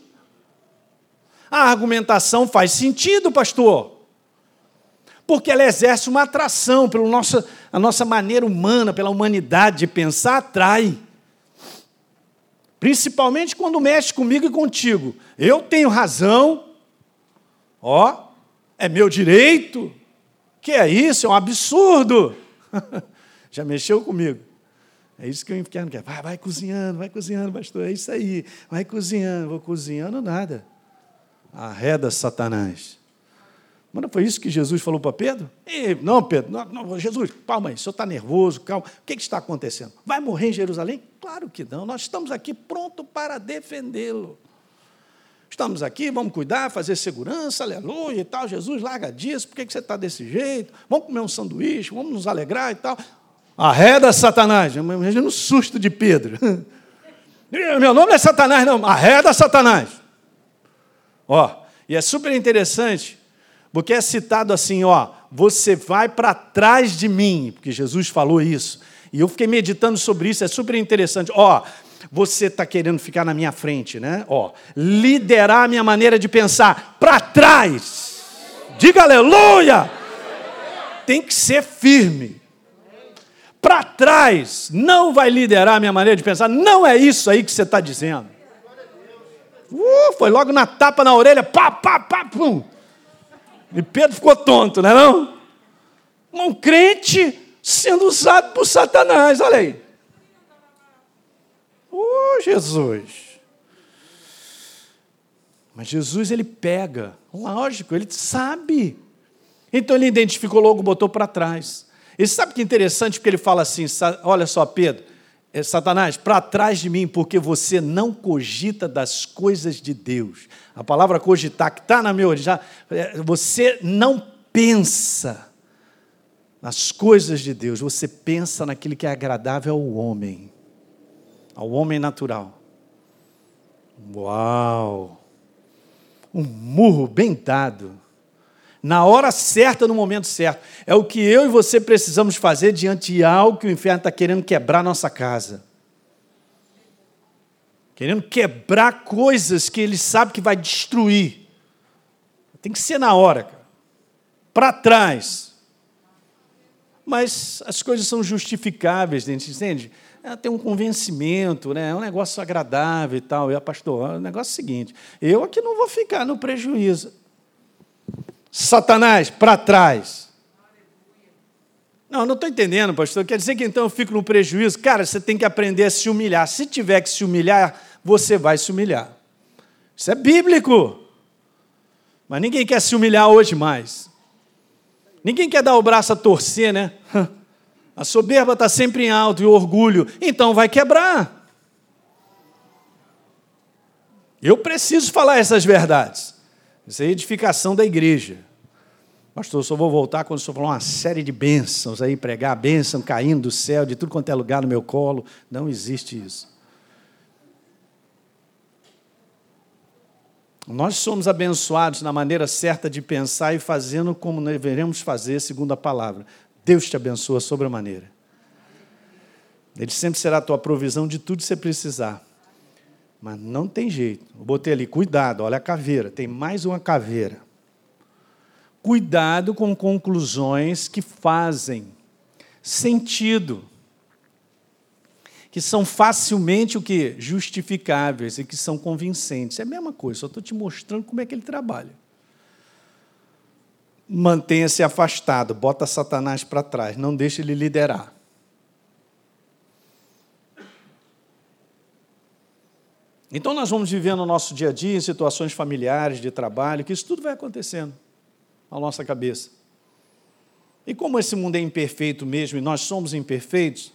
A argumentação faz sentido, pastor. Porque ela exerce uma atração pela nossa, a nossa maneira humana, pela humanidade de pensar, atrai. Principalmente quando mexe comigo e contigo. Eu tenho razão, ó, é meu direito. Que é isso? É um absurdo. Já mexeu comigo. É isso que o inferno quer. Vai, vai cozinhando, vai cozinhando, pastor. É isso aí. Vai cozinhando. Vou cozinhando nada. Arreda Satanás. Mas não foi isso que Jesus falou para Pedro? E, não, Pedro, não, não, Jesus, calma aí, o senhor está nervoso, calma. O que, que está acontecendo? Vai morrer em Jerusalém? Claro que não, nós estamos aqui pronto para defendê-lo. Estamos aqui, vamos cuidar, fazer segurança, aleluia e tal. Jesus, larga disso, por que, que você está desse jeito? Vamos comer um sanduíche, vamos nos alegrar e tal. Arreda Satanás. Imagina o susto de Pedro. Meu nome não é Satanás, não. Arreda Satanás. Ó, e é super interessante porque é citado assim, ó, você vai para trás de mim, porque Jesus falou isso. E eu fiquei meditando sobre isso, é super interessante. Ó, você está querendo ficar na minha frente, né? Ó, liderar a minha maneira de pensar para trás. Diga aleluia! Tem que ser firme. Para trás, não vai liderar a minha maneira de pensar. Não é isso aí que você está dizendo. Uh, foi logo na tapa na orelha, pá, pá, pá, pum. E Pedro ficou tonto, não é não? Um crente sendo usado por Satanás, olha aí. Oh, Jesus. Mas Jesus, ele pega, lógico, ele sabe. Então ele identificou logo, botou para trás. E sabe que é interessante? Porque ele fala assim: olha só, Pedro, é, Satanás, para trás de mim, porque você não cogita das coisas de Deus. A palavra cogitar, que está na minha origem, é, você não pensa nas coisas de Deus, você pensa naquilo que é agradável ao homem, ao homem natural. Uau! Um murro bem dado na hora certa, no momento certo. É o que eu e você precisamos fazer diante de algo que o inferno está querendo quebrar nossa casa. Querendo quebrar coisas que ele sabe que vai destruir. Tem que ser na hora, cara. Para trás. Mas as coisas são justificáveis, gente entende? É, tem um convencimento, né? é um negócio agradável e tal. E a pastor, o negócio é o seguinte: eu aqui não vou ficar no prejuízo. Satanás para trás. Não, não estou entendendo, pastor. Quer dizer que então eu fico no prejuízo? Cara, você tem que aprender a se humilhar. Se tiver que se humilhar, você vai se humilhar. Isso é bíblico. Mas ninguém quer se humilhar hoje mais. Ninguém quer dar o braço a torcer, né? A soberba está sempre em alto e o orgulho. Então vai quebrar. Eu preciso falar essas verdades. Isso é edificação da igreja. Pastor, eu só vou voltar quando o senhor falar uma série de bênçãos aí, pregar a bênção caindo do céu, de tudo quanto é lugar no meu colo. Não existe isso. Nós somos abençoados na maneira certa de pensar e fazendo como deveremos fazer, segundo a palavra. Deus te abençoa sobre a maneira. Ele sempre será a tua provisão de tudo que você precisar. Mas não tem jeito. Eu botei ali, cuidado, olha a caveira, tem mais uma caveira. Cuidado com conclusões que fazem sentido que são facilmente o que justificáveis e que são convincentes. É a mesma coisa, só estou te mostrando como é que ele trabalha. Mantenha-se afastado, bota Satanás para trás, não deixe ele liderar. Então nós vamos vivendo o nosso dia a dia em situações familiares, de trabalho, que isso tudo vai acontecendo na nossa cabeça. E como esse mundo é imperfeito mesmo e nós somos imperfeitos,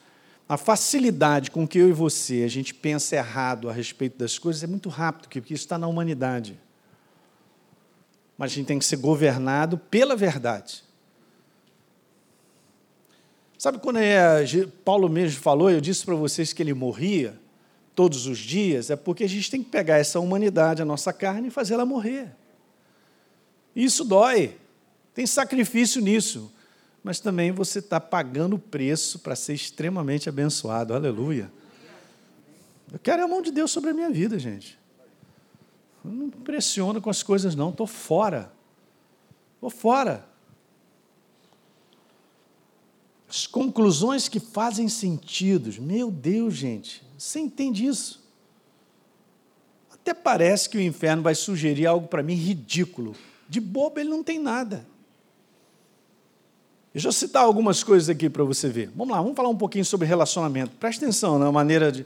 a facilidade com que eu e você a gente pensa errado a respeito das coisas é muito rápido, porque isso está na humanidade. Mas a gente tem que ser governado pela verdade. Sabe quando é, Paulo mesmo falou, eu disse para vocês que ele morria todos os dias, é porque a gente tem que pegar essa humanidade, a nossa carne, e fazer ela morrer. Isso dói. Tem sacrifício nisso mas também você está pagando o preço para ser extremamente abençoado. Aleluia. Eu quero a mão de Deus sobre a minha vida, gente. Eu não me impressiono com as coisas, não. Estou fora. Estou fora. As conclusões que fazem sentido. Meu Deus, gente. Você entende isso? Até parece que o inferno vai sugerir algo para mim ridículo. De bobo ele não tem nada. Deixa eu citar algumas coisas aqui para você ver. Vamos lá, vamos falar um pouquinho sobre relacionamento. Presta atenção na maneira de.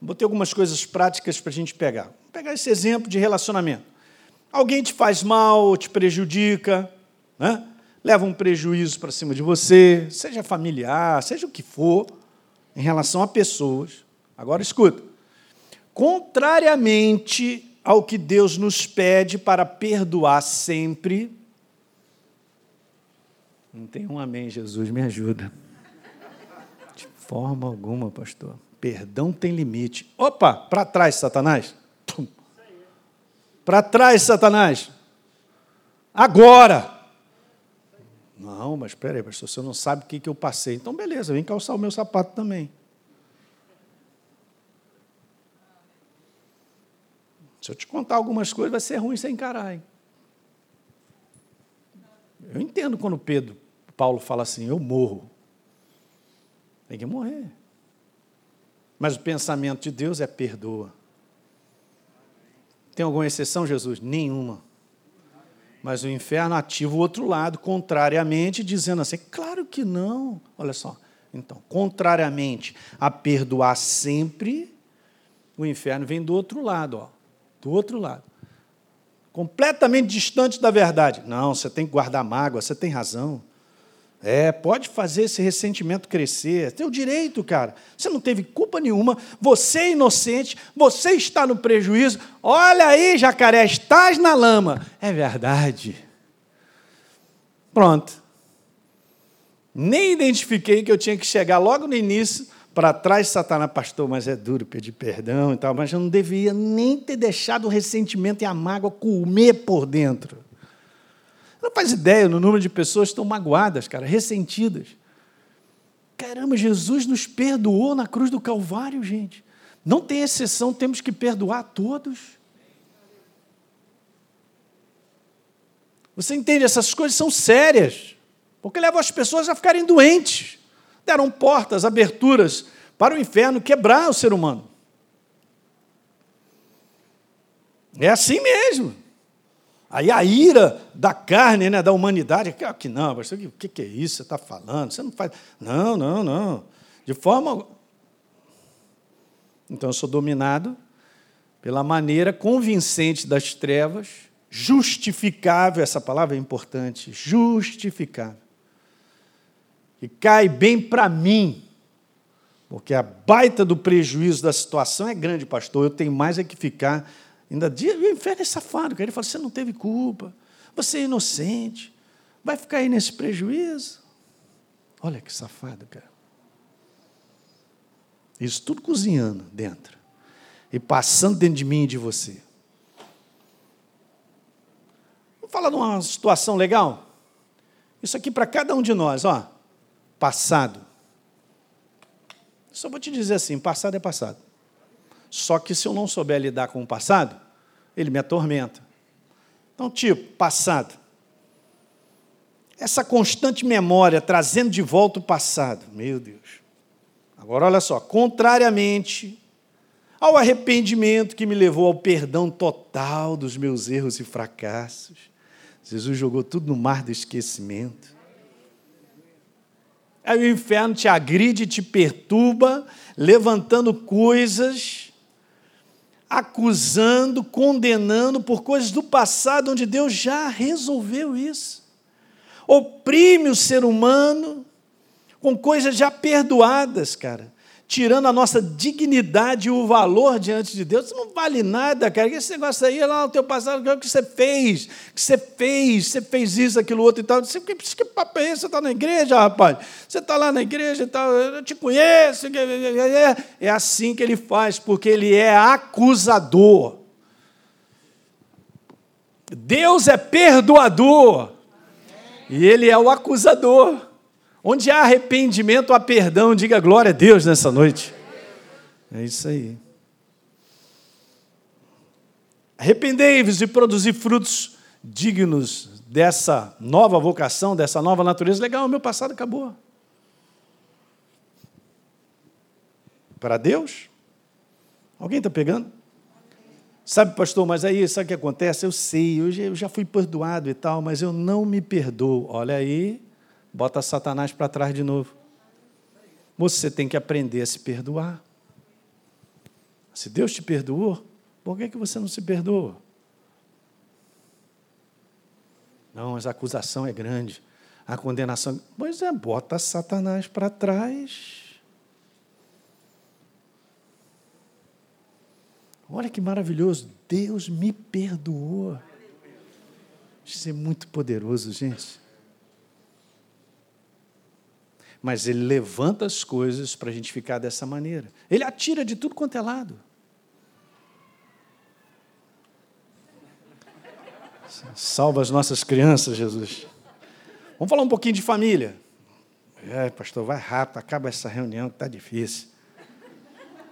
Botei algumas coisas práticas para a gente pegar. Vamos pegar esse exemplo de relacionamento. Alguém te faz mal, te prejudica, né? leva um prejuízo para cima de você, seja familiar, seja o que for, em relação a pessoas. Agora escuta. Contrariamente ao que Deus nos pede para perdoar sempre, não tem um amém, Jesus, me ajuda. De forma alguma, pastor. Perdão tem limite. Opa, para trás, Satanás. Para trás, Satanás. Agora. Não, mas espera aí, pastor, você não sabe o que, que eu passei. Então, beleza, vem calçar o meu sapato também. Se eu te contar algumas coisas, vai ser ruim sem encarar. Hein? Eu entendo quando Pedro Paulo fala assim: eu morro. Tem que morrer. Mas o pensamento de Deus é perdoa. Tem alguma exceção, Jesus? Nenhuma. Mas o inferno ativa o outro lado, contrariamente, dizendo assim: claro que não. Olha só. Então, contrariamente a perdoar sempre, o inferno vem do outro lado, ó. Do outro lado. Completamente distante da verdade. Não, você tem que guardar mágoa, você tem razão. É, pode fazer esse ressentimento crescer. É teu direito, cara. Você não teve culpa nenhuma. Você é inocente. Você está no prejuízo. Olha aí, jacaré, estás na lama. É verdade. Pronto. Nem identifiquei que eu tinha que chegar logo no início para trás Satanás, pastor, mas é duro pedir perdão e tal, mas eu não devia nem ter deixado o ressentimento e a mágoa comer por dentro. Não faz ideia no número de pessoas que estão magoadas, cara, ressentidas. Caramba, Jesus nos perdoou na cruz do Calvário, gente. Não tem exceção, temos que perdoar a todos. Você entende? Essas coisas são sérias, porque levam as pessoas a ficarem doentes. Deram portas, aberturas para o inferno quebrar o ser humano. É assim mesmo. Aí a ira da carne, né, da humanidade, que, que não, o que, que é isso você está falando? Você não faz. Não, não, não. De forma. Então eu sou dominado pela maneira convincente das trevas, justificável, essa palavra é importante, justificável. E cai bem para mim, porque a baita do prejuízo da situação é grande, pastor. Eu tenho mais é que ficar Ainda diz, o inferno é safado, cara. Ele fala: você não teve culpa, você é inocente, vai ficar aí nesse prejuízo. Olha que safado, cara. Isso tudo cozinhando dentro e passando dentro de mim e de você. falar de uma situação legal? Isso aqui para cada um de nós, ó. Passado. Só vou te dizer assim: passado é passado. Só que se eu não souber lidar com o passado, ele me atormenta. Então, tipo, passado. Essa constante memória trazendo de volta o passado. Meu Deus. Agora, olha só. Contrariamente ao arrependimento que me levou ao perdão total dos meus erros e fracassos, Jesus jogou tudo no mar do esquecimento. Aí o inferno te agride, te perturba, levantando coisas acusando, condenando por coisas do passado onde Deus já resolveu isso. Oprime o ser humano com coisas já perdoadas, cara tirando a nossa dignidade e o valor diante de Deus. Isso não vale nada, cara. Esse negócio aí lá no teu passado, o que você fez, que você fez, você fez isso, aquilo, outro e tal. Você, que, que papo é esse? Você está na igreja, rapaz? Você está lá na igreja e tal, eu te conheço. É assim que ele faz, porque ele é acusador. Deus é perdoador. E ele é o acusador. Onde há arrependimento, há perdão. Diga glória a Deus nessa noite. É isso aí. Arrependei-vos e produzir frutos dignos dessa nova vocação, dessa nova natureza. Legal, meu passado acabou. Para Deus? Alguém está pegando? Sabe, pastor, mas aí, sabe o que acontece? Eu sei, eu já fui perdoado e tal, mas eu não me perdoo. Olha aí, bota Satanás para trás de novo. Você tem que aprender a se perdoar. Se Deus te perdoou, por que, que você não se perdoa? Não, mas a acusação é grande. A condenação. Pois é, bota Satanás para trás. Olha que maravilhoso. Deus me perdoou. Isso é muito poderoso, gente mas ele levanta as coisas para a gente ficar dessa maneira. Ele atira de tudo quanto é lado. Salva as nossas crianças, Jesus. Vamos falar um pouquinho de família. É, pastor, vai rápido, acaba essa reunião que está difícil.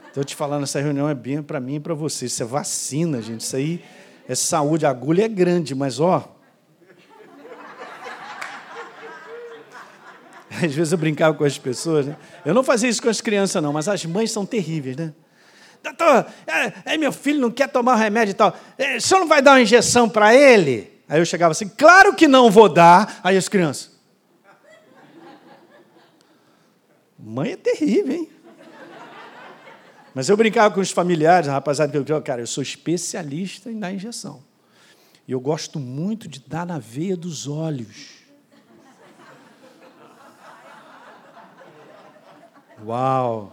Estou te falando, essa reunião é bem para mim e para você. Isso é vacina, gente. Isso aí é saúde. A agulha é grande, mas ó, Às vezes eu brincava com as pessoas, né? Eu não fazia isso com as crianças, não, mas as mães são terríveis, né? Doutor, é, é meu filho não quer tomar o remédio e tal. É, o senhor não vai dar uma injeção para ele? Aí eu chegava assim, claro que não vou dar. Aí as crianças. Mãe é terrível, hein? Mas eu brincava com os familiares, a rapaziada, que eu cara, eu sou especialista em dar injeção. E eu gosto muito de dar na veia dos olhos. Uau!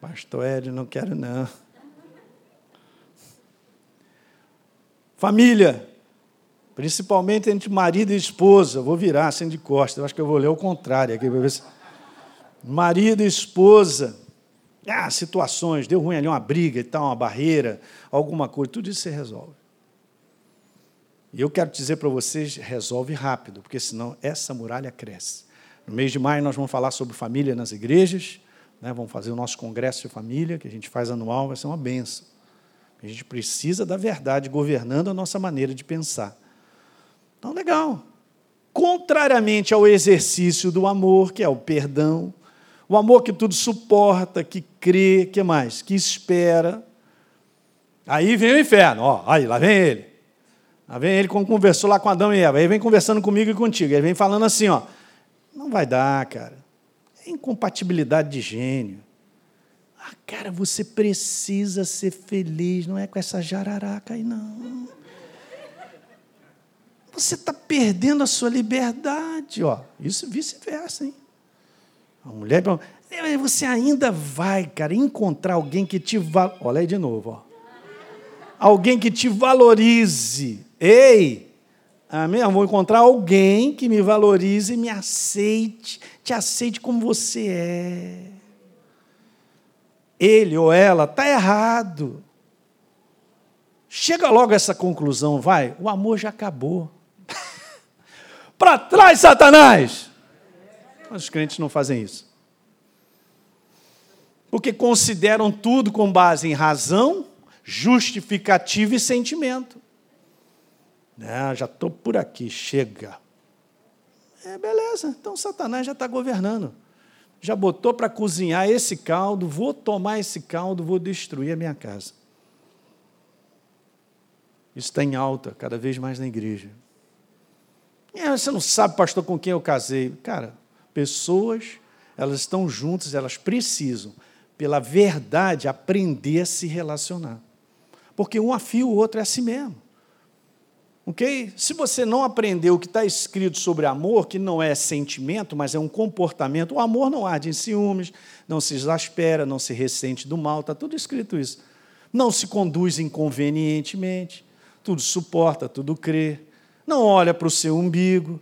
Pastor Hélio, não quero não. Família, principalmente entre marido e esposa. Vou virar assim de costas, eu acho que eu vou ler o contrário aqui para ver se. Marido e esposa. Ah, situações, deu ruim ali uma briga e tal, uma barreira, alguma coisa, tudo isso se resolve. E eu quero dizer para vocês, resolve rápido, porque senão essa muralha cresce. No mês de maio nós vamos falar sobre família nas igrejas, né? vamos fazer o nosso congresso de família, que a gente faz anual, vai ser uma benção. A gente precisa da verdade governando a nossa maneira de pensar. Então, legal. Contrariamente ao exercício do amor, que é o perdão, o amor que tudo suporta, que crê, que mais? Que espera. Aí vem o inferno, ó, aí lá vem ele. Lá vem ele como conversou lá com Adão e Eva. Aí vem conversando comigo e contigo. Aí vem falando assim, ó, não vai dar, cara. É incompatibilidade de gênio. Ah, cara, você precisa ser feliz, não é com essa jararaca aí, não. Você está perdendo a sua liberdade, ó. Isso vice-versa, hein? A mulher você ainda vai, cara, encontrar alguém que te val... Olha aí de novo, ó. Alguém que te valorize. Ei, Amém? Eu vou encontrar alguém que me valorize e me aceite, te aceite como você é. Ele ou ela está errado. Chega logo a essa conclusão, vai. O amor já acabou. Para trás, Satanás! Os crentes não fazem isso. Porque consideram tudo com base em razão, justificativa e sentimento. É, já estou por aqui, chega. É, beleza, então Satanás já está governando. Já botou para cozinhar esse caldo, vou tomar esse caldo, vou destruir a minha casa. Isso está em alta, cada vez mais na igreja. É, você não sabe, pastor, com quem eu casei. Cara, pessoas, elas estão juntas, elas precisam, pela verdade, aprender a se relacionar. Porque um afia o outro é assim mesmo. Ok? Se você não aprendeu o que está escrito sobre amor, que não é sentimento, mas é um comportamento, o amor não arde em ciúmes, não se exaspera, não se ressente do mal, está tudo escrito isso. Não se conduz inconvenientemente, tudo suporta, tudo crê, não olha para o seu umbigo,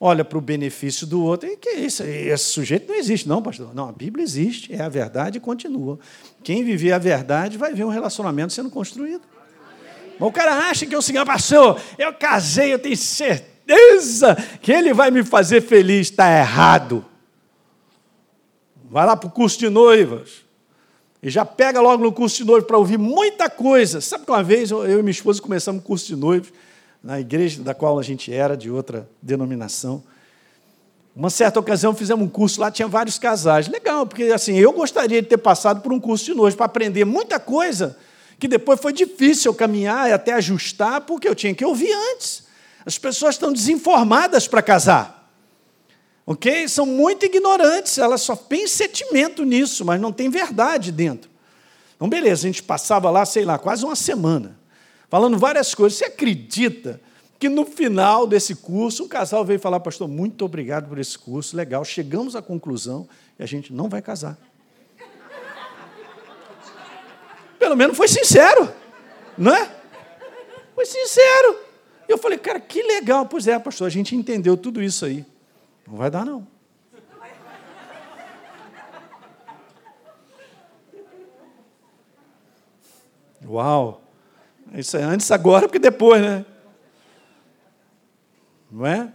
olha para o benefício do outro. E que isso? Esse sujeito não existe, não, pastor. Não, a Bíblia existe, é a verdade e continua. Quem viver a verdade vai ver um relacionamento sendo construído. O cara acha que é o seguinte, pastor, eu casei, eu tenho certeza que ele vai me fazer feliz. Está errado. Vai lá para o curso de noivas. E já pega logo no curso de noivos para ouvir muita coisa. Sabe que uma vez eu e minha esposa começamos o curso de noivos na igreja da qual a gente era, de outra denominação. Uma certa ocasião fizemos um curso lá, tinha vários casais. Legal, porque assim, eu gostaria de ter passado por um curso de noivos para aprender muita coisa que depois foi difícil eu caminhar e até ajustar, porque eu tinha que ouvir antes. As pessoas estão desinformadas para casar. Ok? São muito ignorantes, elas só têm sentimento nisso, mas não tem verdade dentro. Então, beleza, a gente passava lá, sei lá, quase uma semana, falando várias coisas. Você acredita que no final desse curso, um casal veio falar, pastor, muito obrigado por esse curso, legal, chegamos à conclusão e a gente não vai casar. Pelo menos foi sincero, não é? Foi sincero. Eu falei, cara, que legal. Pois é, pastor, a gente entendeu tudo isso aí. Não vai dar, não. Uau! Isso é antes agora, porque depois, né? Não é?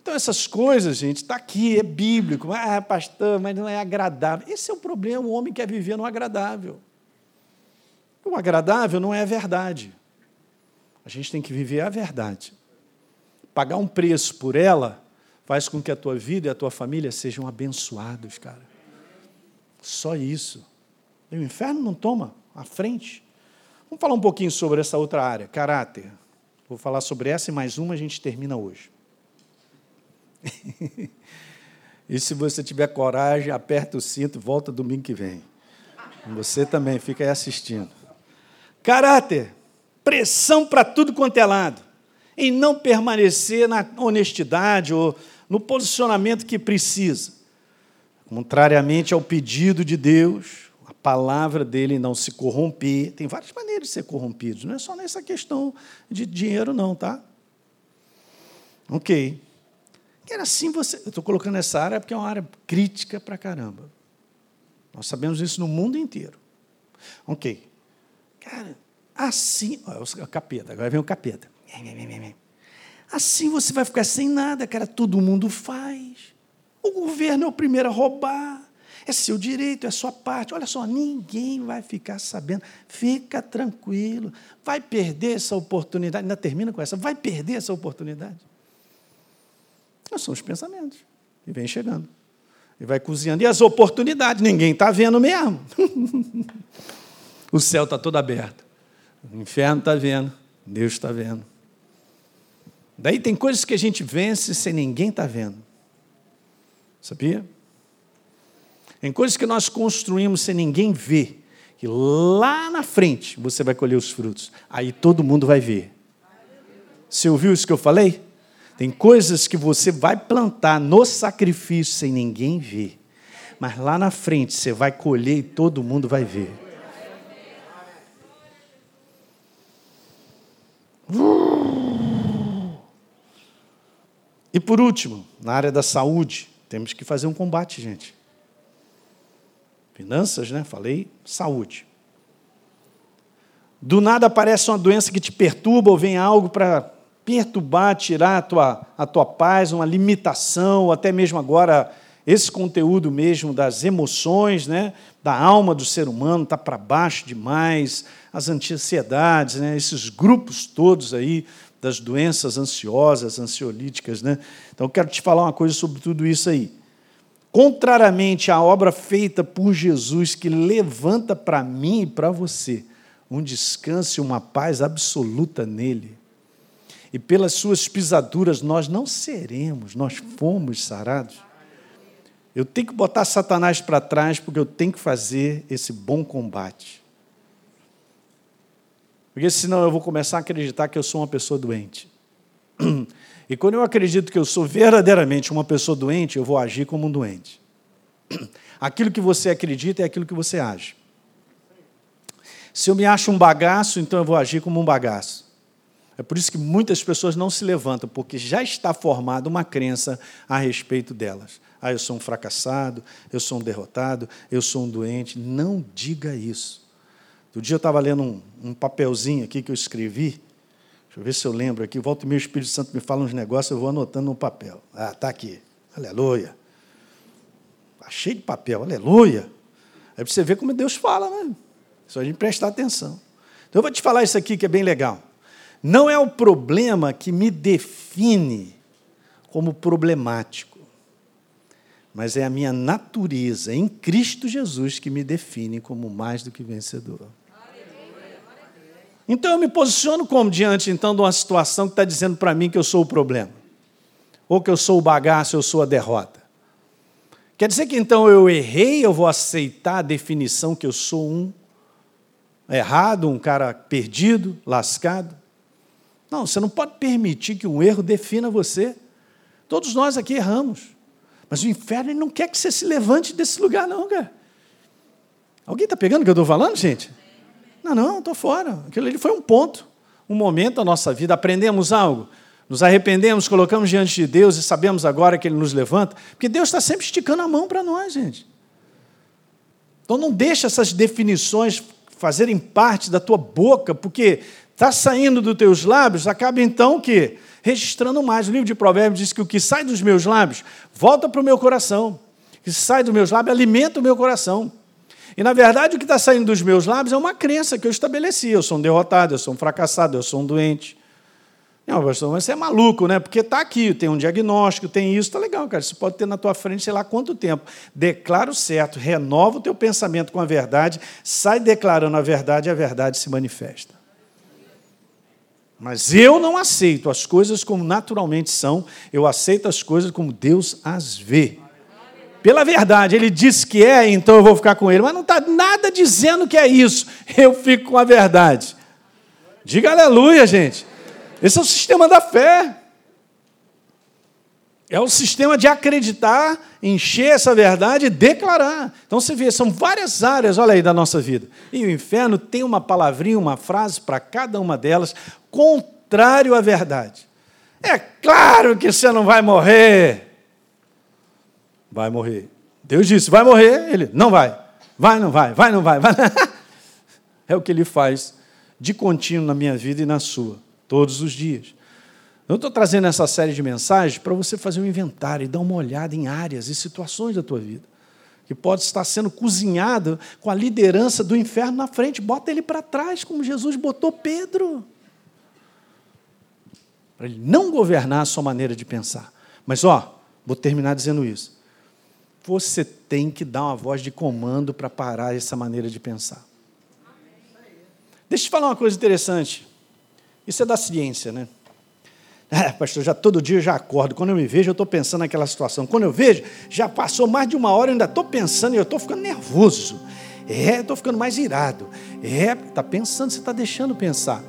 Então, essas coisas, gente, está aqui, é bíblico. Ah, pastor, mas não é agradável. Esse é o problema, o homem quer viver no agradável. O agradável não é a verdade. A gente tem que viver a verdade. Pagar um preço por ela faz com que a tua vida e a tua família sejam abençoados, cara. Só isso. E o inferno não toma à frente. Vamos falar um pouquinho sobre essa outra área, caráter. Vou falar sobre essa e mais uma a gente termina hoje. e se você tiver coragem, aperta o cinto e volta domingo que vem. Você também fica aí assistindo. Caráter, pressão para tudo quanto é lado, em não permanecer na honestidade ou no posicionamento que precisa. Contrariamente ao pedido de Deus, a palavra dele não se corromper. Tem várias maneiras de ser corrompidos, não é só nessa questão de dinheiro, não, tá? Ok. Era assim você. Eu estou colocando essa área porque é uma área crítica para caramba. Nós sabemos isso no mundo inteiro. Ok. Cara, assim. Ó, o capeta, agora vem o capeta. Assim você vai ficar sem nada, cara. Todo mundo faz. O governo é o primeiro a roubar. É seu direito, é sua parte. Olha só, ninguém vai ficar sabendo. Fica tranquilo. Vai perder essa oportunidade. Ainda termina com essa. Vai perder essa oportunidade. São os pensamentos. E vem chegando. E vai cozinhando. E as oportunidades, ninguém está vendo mesmo. O céu está todo aberto. O inferno está vendo. Deus está vendo. Daí tem coisas que a gente vence sem ninguém estar tá vendo. Sabia? Tem coisas que nós construímos sem ninguém ver. Que lá na frente você vai colher os frutos. Aí todo mundo vai ver. Você ouviu isso que eu falei? Tem coisas que você vai plantar no sacrifício sem ninguém ver. Mas lá na frente você vai colher e todo mundo vai ver. E por último, na área da saúde, temos que fazer um combate, gente. Finanças, né? Falei, saúde. do nada aparece uma doença que te perturba ou vem algo para perturbar, tirar a tua, a tua paz, uma limitação, ou até mesmo agora esse conteúdo mesmo das emoções, né, da alma do ser humano está para baixo demais, as ansiedades, né, esses grupos todos aí das doenças ansiosas, ansiolíticas, né? Então quero te falar uma coisa sobre tudo isso aí. Contrariamente à obra feita por Jesus que levanta para mim e para você um descanso e uma paz absoluta nele. E pelas suas pisaduras nós não seremos, nós fomos sarados. Eu tenho que botar Satanás para trás porque eu tenho que fazer esse bom combate. Porque senão eu vou começar a acreditar que eu sou uma pessoa doente. E quando eu acredito que eu sou verdadeiramente uma pessoa doente, eu vou agir como um doente. Aquilo que você acredita é aquilo que você age. Se eu me acho um bagaço, então eu vou agir como um bagaço. É por isso que muitas pessoas não se levantam, porque já está formada uma crença a respeito delas. Ah, eu sou um fracassado, eu sou um derrotado, eu sou um doente. Não diga isso. Outro dia eu estava lendo um, um, papelzinho aqui que eu escrevi. Deixa eu ver se eu lembro aqui. Volta o meu Espírito Santo me fala uns negócios, eu vou anotando no papel. Ah, está aqui. Aleluia. Está cheio de papel, aleluia. Aí você vê como Deus fala, né? Só a gente prestar atenção. Então eu vou te falar isso aqui que é bem legal. Não é o problema que me define como problemático mas é a minha natureza em Cristo Jesus que me define como mais do que vencedor. Então eu me posiciono como diante então de uma situação que está dizendo para mim que eu sou o problema, ou que eu sou o bagaço, eu sou a derrota. Quer dizer que então eu errei, eu vou aceitar a definição que eu sou um errado, um cara perdido, lascado? Não, você não pode permitir que um erro defina você. Todos nós aqui erramos. Mas o inferno não quer que você se levante desse lugar, não, cara. Alguém está pegando o que eu estou falando, gente? Não, não, estou fora. Aquilo ali foi um ponto, um momento da nossa vida. Aprendemos algo, nos arrependemos, colocamos diante de Deus e sabemos agora que Ele nos levanta, porque Deus está sempre esticando a mão para nós, gente. Então não deixa essas definições fazerem parte da tua boca, porque está saindo dos teus lábios, acaba então que registrando mais. O livro de Provérbios diz que o que sai dos meus lábios volta para o meu coração. O que sai dos meus lábios alimenta o meu coração. E na verdade o que está saindo dos meus lábios é uma crença que eu estabeleci. Eu sou um derrotado, eu sou um fracassado, eu sou um doente. Não, pastor, mas você é maluco, né? Porque está aqui, tem um diagnóstico, tem isso, está legal, cara. Você pode ter na tua frente, sei lá quanto tempo. Declara o certo, renova o teu pensamento com a verdade, sai declarando a verdade e a verdade se manifesta. Mas eu não aceito as coisas como naturalmente são, eu aceito as coisas como Deus as vê. Pela verdade, ele disse que é, então eu vou ficar com ele, mas não está nada dizendo que é isso, eu fico com a verdade. Diga aleluia, gente. Esse é o sistema da fé. É o sistema de acreditar, encher essa verdade e declarar. Então você vê, são várias áreas, olha aí, da nossa vida. E o inferno tem uma palavrinha, uma frase para cada uma delas, contrário à verdade. É claro que você não vai morrer. Vai morrer. Deus disse: vai morrer. Ele: não vai. Vai, não vai. Vai, não vai. vai. é o que ele faz de contínuo na minha vida e na sua, todos os dias. Eu estou trazendo essa série de mensagens para você fazer um inventário e dar uma olhada em áreas e situações da tua vida que pode estar sendo cozinhado com a liderança do inferno na frente. Bota ele para trás, como Jesus botou Pedro. Para ele não governar a sua maneira de pensar. Mas, ó, vou terminar dizendo isso. Você tem que dar uma voz de comando para parar essa maneira de pensar. Deixa eu te falar uma coisa interessante. Isso é da ciência, né? É, pastor, já todo dia eu já acordo. Quando eu me vejo, eu estou pensando naquela situação. Quando eu vejo, já passou mais de uma hora, eu ainda estou pensando e eu estou ficando nervoso. É, estou ficando mais irado. É, está pensando, você está deixando pensar.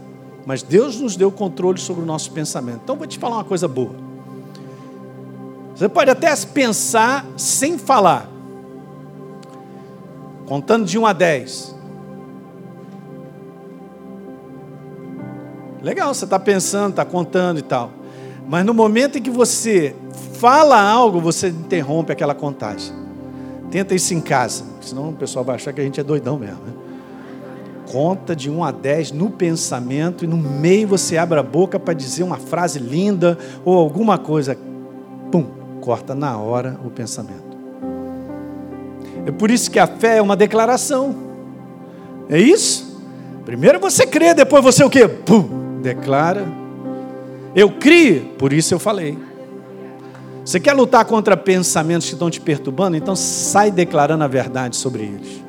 Mas Deus nos deu controle sobre o nosso pensamento. Então, vou te falar uma coisa boa. Você pode até pensar sem falar. Contando de 1 a 10. Legal, você está pensando, está contando e tal. Mas no momento em que você fala algo, você interrompe aquela contagem. Tenta isso em casa, senão o pessoal vai achar que a gente é doidão mesmo. Né? conta de 1 a 10 no pensamento e no meio você abre a boca para dizer uma frase linda ou alguma coisa. Corta na hora o pensamento. É por isso que a fé é uma declaração. É isso? Primeiro você crê, depois você o quê? Pum, declara. Eu criei, por isso eu falei. Você quer lutar contra pensamentos que estão te perturbando? Então sai declarando a verdade sobre eles.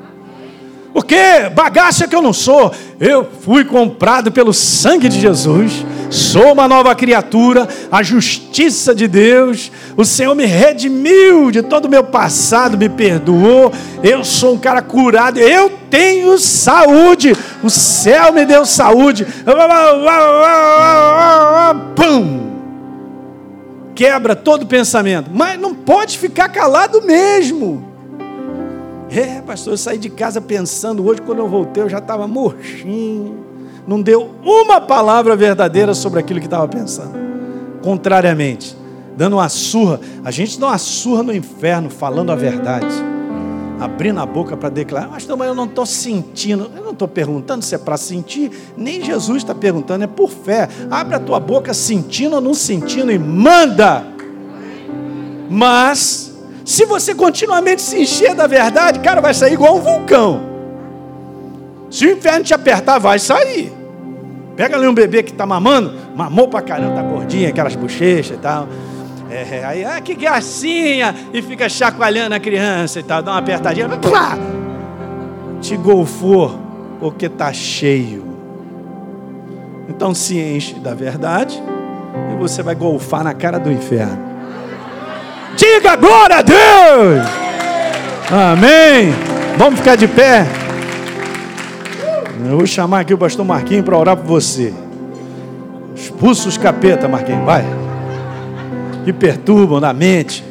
Porque bagaça que eu não sou, eu fui comprado pelo sangue de Jesus, sou uma nova criatura, a justiça de Deus, o Senhor me redimiu de todo o meu passado, me perdoou, eu sou um cara curado, eu tenho saúde, o céu me deu saúde. Pum! Quebra todo pensamento, mas não pode ficar calado mesmo. É, pastor, eu saí de casa pensando, hoje quando eu voltei eu já estava murchinho. Não deu uma palavra verdadeira sobre aquilo que estava pensando. Contrariamente, dando uma surra. A gente dá uma surra no inferno falando a verdade. Abrindo a boca para declarar, mas também eu não estou sentindo. Eu não estou perguntando se é para sentir, nem Jesus está perguntando, é por fé. Abre a tua boca sentindo ou não sentindo e manda. Mas se você continuamente se encher da verdade, cara, vai sair igual um vulcão. Se o inferno te apertar, vai sair. Pega ali um bebê que está mamando, mamou pra caramba, tá gordinha, aquelas bochechas e tal. É, aí, ah, que gracinha! E fica chacoalhando a criança e tal, dá uma apertadinha, plá! Te golfou, porque tá cheio. Então se enche da verdade e você vai golfar na cara do inferno. Diga glória a Deus. Amém. Vamos ficar de pé. Eu vou chamar aqui o pastor Marquinhos para orar por você. Expulsa os capeta, Marquinhos, vai. Que perturbam na mente.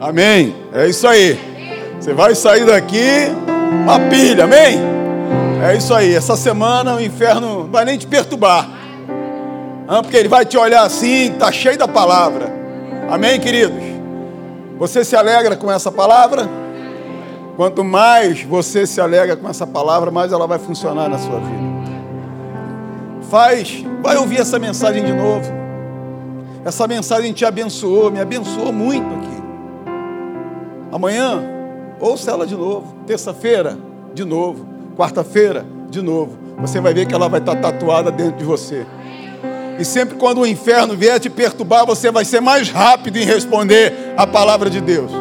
Amém. É isso aí. Você vai sair daqui uma pilha, amém? É isso aí. Essa semana o inferno não vai nem te perturbar. Porque ele vai te olhar assim, tá cheio da palavra. Amém, queridos? Você se alegra com essa palavra? Quanto mais você se alegra com essa palavra, mais ela vai funcionar na sua vida. Faz, vai ouvir essa mensagem de novo. Essa mensagem te abençoou, me abençoou muito aqui. Amanhã, ouça ela de novo. Terça-feira, de novo quarta-feira, de novo, você vai ver que ela vai estar tatuada dentro de você. E sempre quando o inferno vier te perturbar, você vai ser mais rápido em responder a palavra de Deus.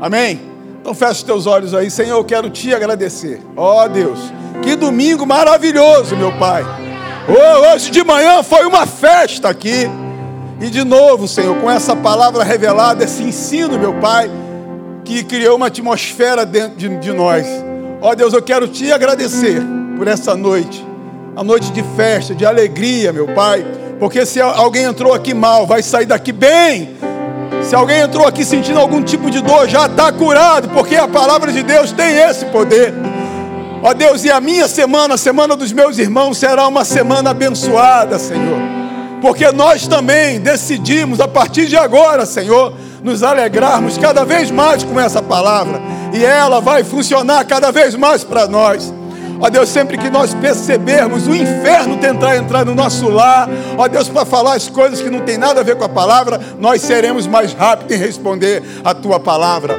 Amém? Então feche os teus olhos aí, Senhor, eu quero te agradecer. Ó oh, Deus, que domingo maravilhoso, meu Pai. Oh, hoje de manhã foi uma festa aqui. E de novo, Senhor, com essa palavra revelada, esse ensino, meu Pai, que criou uma atmosfera dentro de, de nós. Ó Deus, eu quero te agradecer por essa noite, a noite de festa, de alegria, meu Pai, porque se alguém entrou aqui mal, vai sair daqui bem. Se alguém entrou aqui sentindo algum tipo de dor, já está curado, porque a palavra de Deus tem esse poder. Ó Deus, e a minha semana, a semana dos meus irmãos, será uma semana abençoada, Senhor. Porque nós também decidimos, a partir de agora, Senhor, nos alegrarmos cada vez mais com essa palavra e ela vai funcionar cada vez mais para nós. Ó Deus, sempre que nós percebermos o inferno tentar entrar no nosso lar, ó Deus, para falar as coisas que não tem nada a ver com a palavra, nós seremos mais rápidos em responder a tua palavra.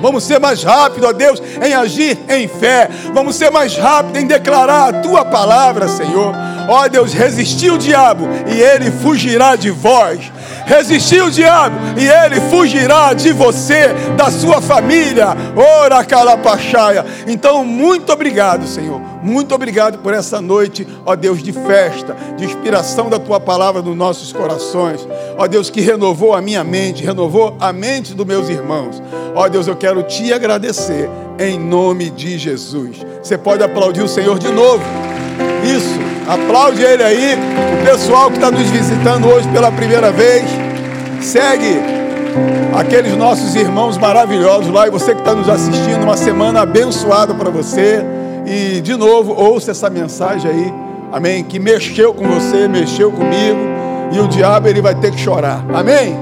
Vamos ser mais rápidos, ó Deus, em agir em fé. Vamos ser mais rápidos em declarar a tua palavra, Senhor. Ó Deus, resistir o diabo e ele fugirá de vós. Resistir o diabo e ele fugirá de você, da sua família. Ora calapachaia. Então, muito obrigado, Senhor. Muito obrigado por essa noite, ó Deus, de festa, de inspiração da tua palavra nos nossos corações. Ó Deus, que renovou a minha mente, renovou a mente dos meus irmãos. Ó Deus, eu quero te agradecer em nome de Jesus. Você pode aplaudir o Senhor de novo. Isso, aplaude ele aí. O pessoal que está nos visitando hoje pela primeira vez, segue aqueles nossos irmãos maravilhosos lá. E você que está nos assistindo, uma semana abençoada para você. E de novo, ouça essa mensagem aí, amém? Que mexeu com você, mexeu comigo. E o diabo ele vai ter que chorar, amém?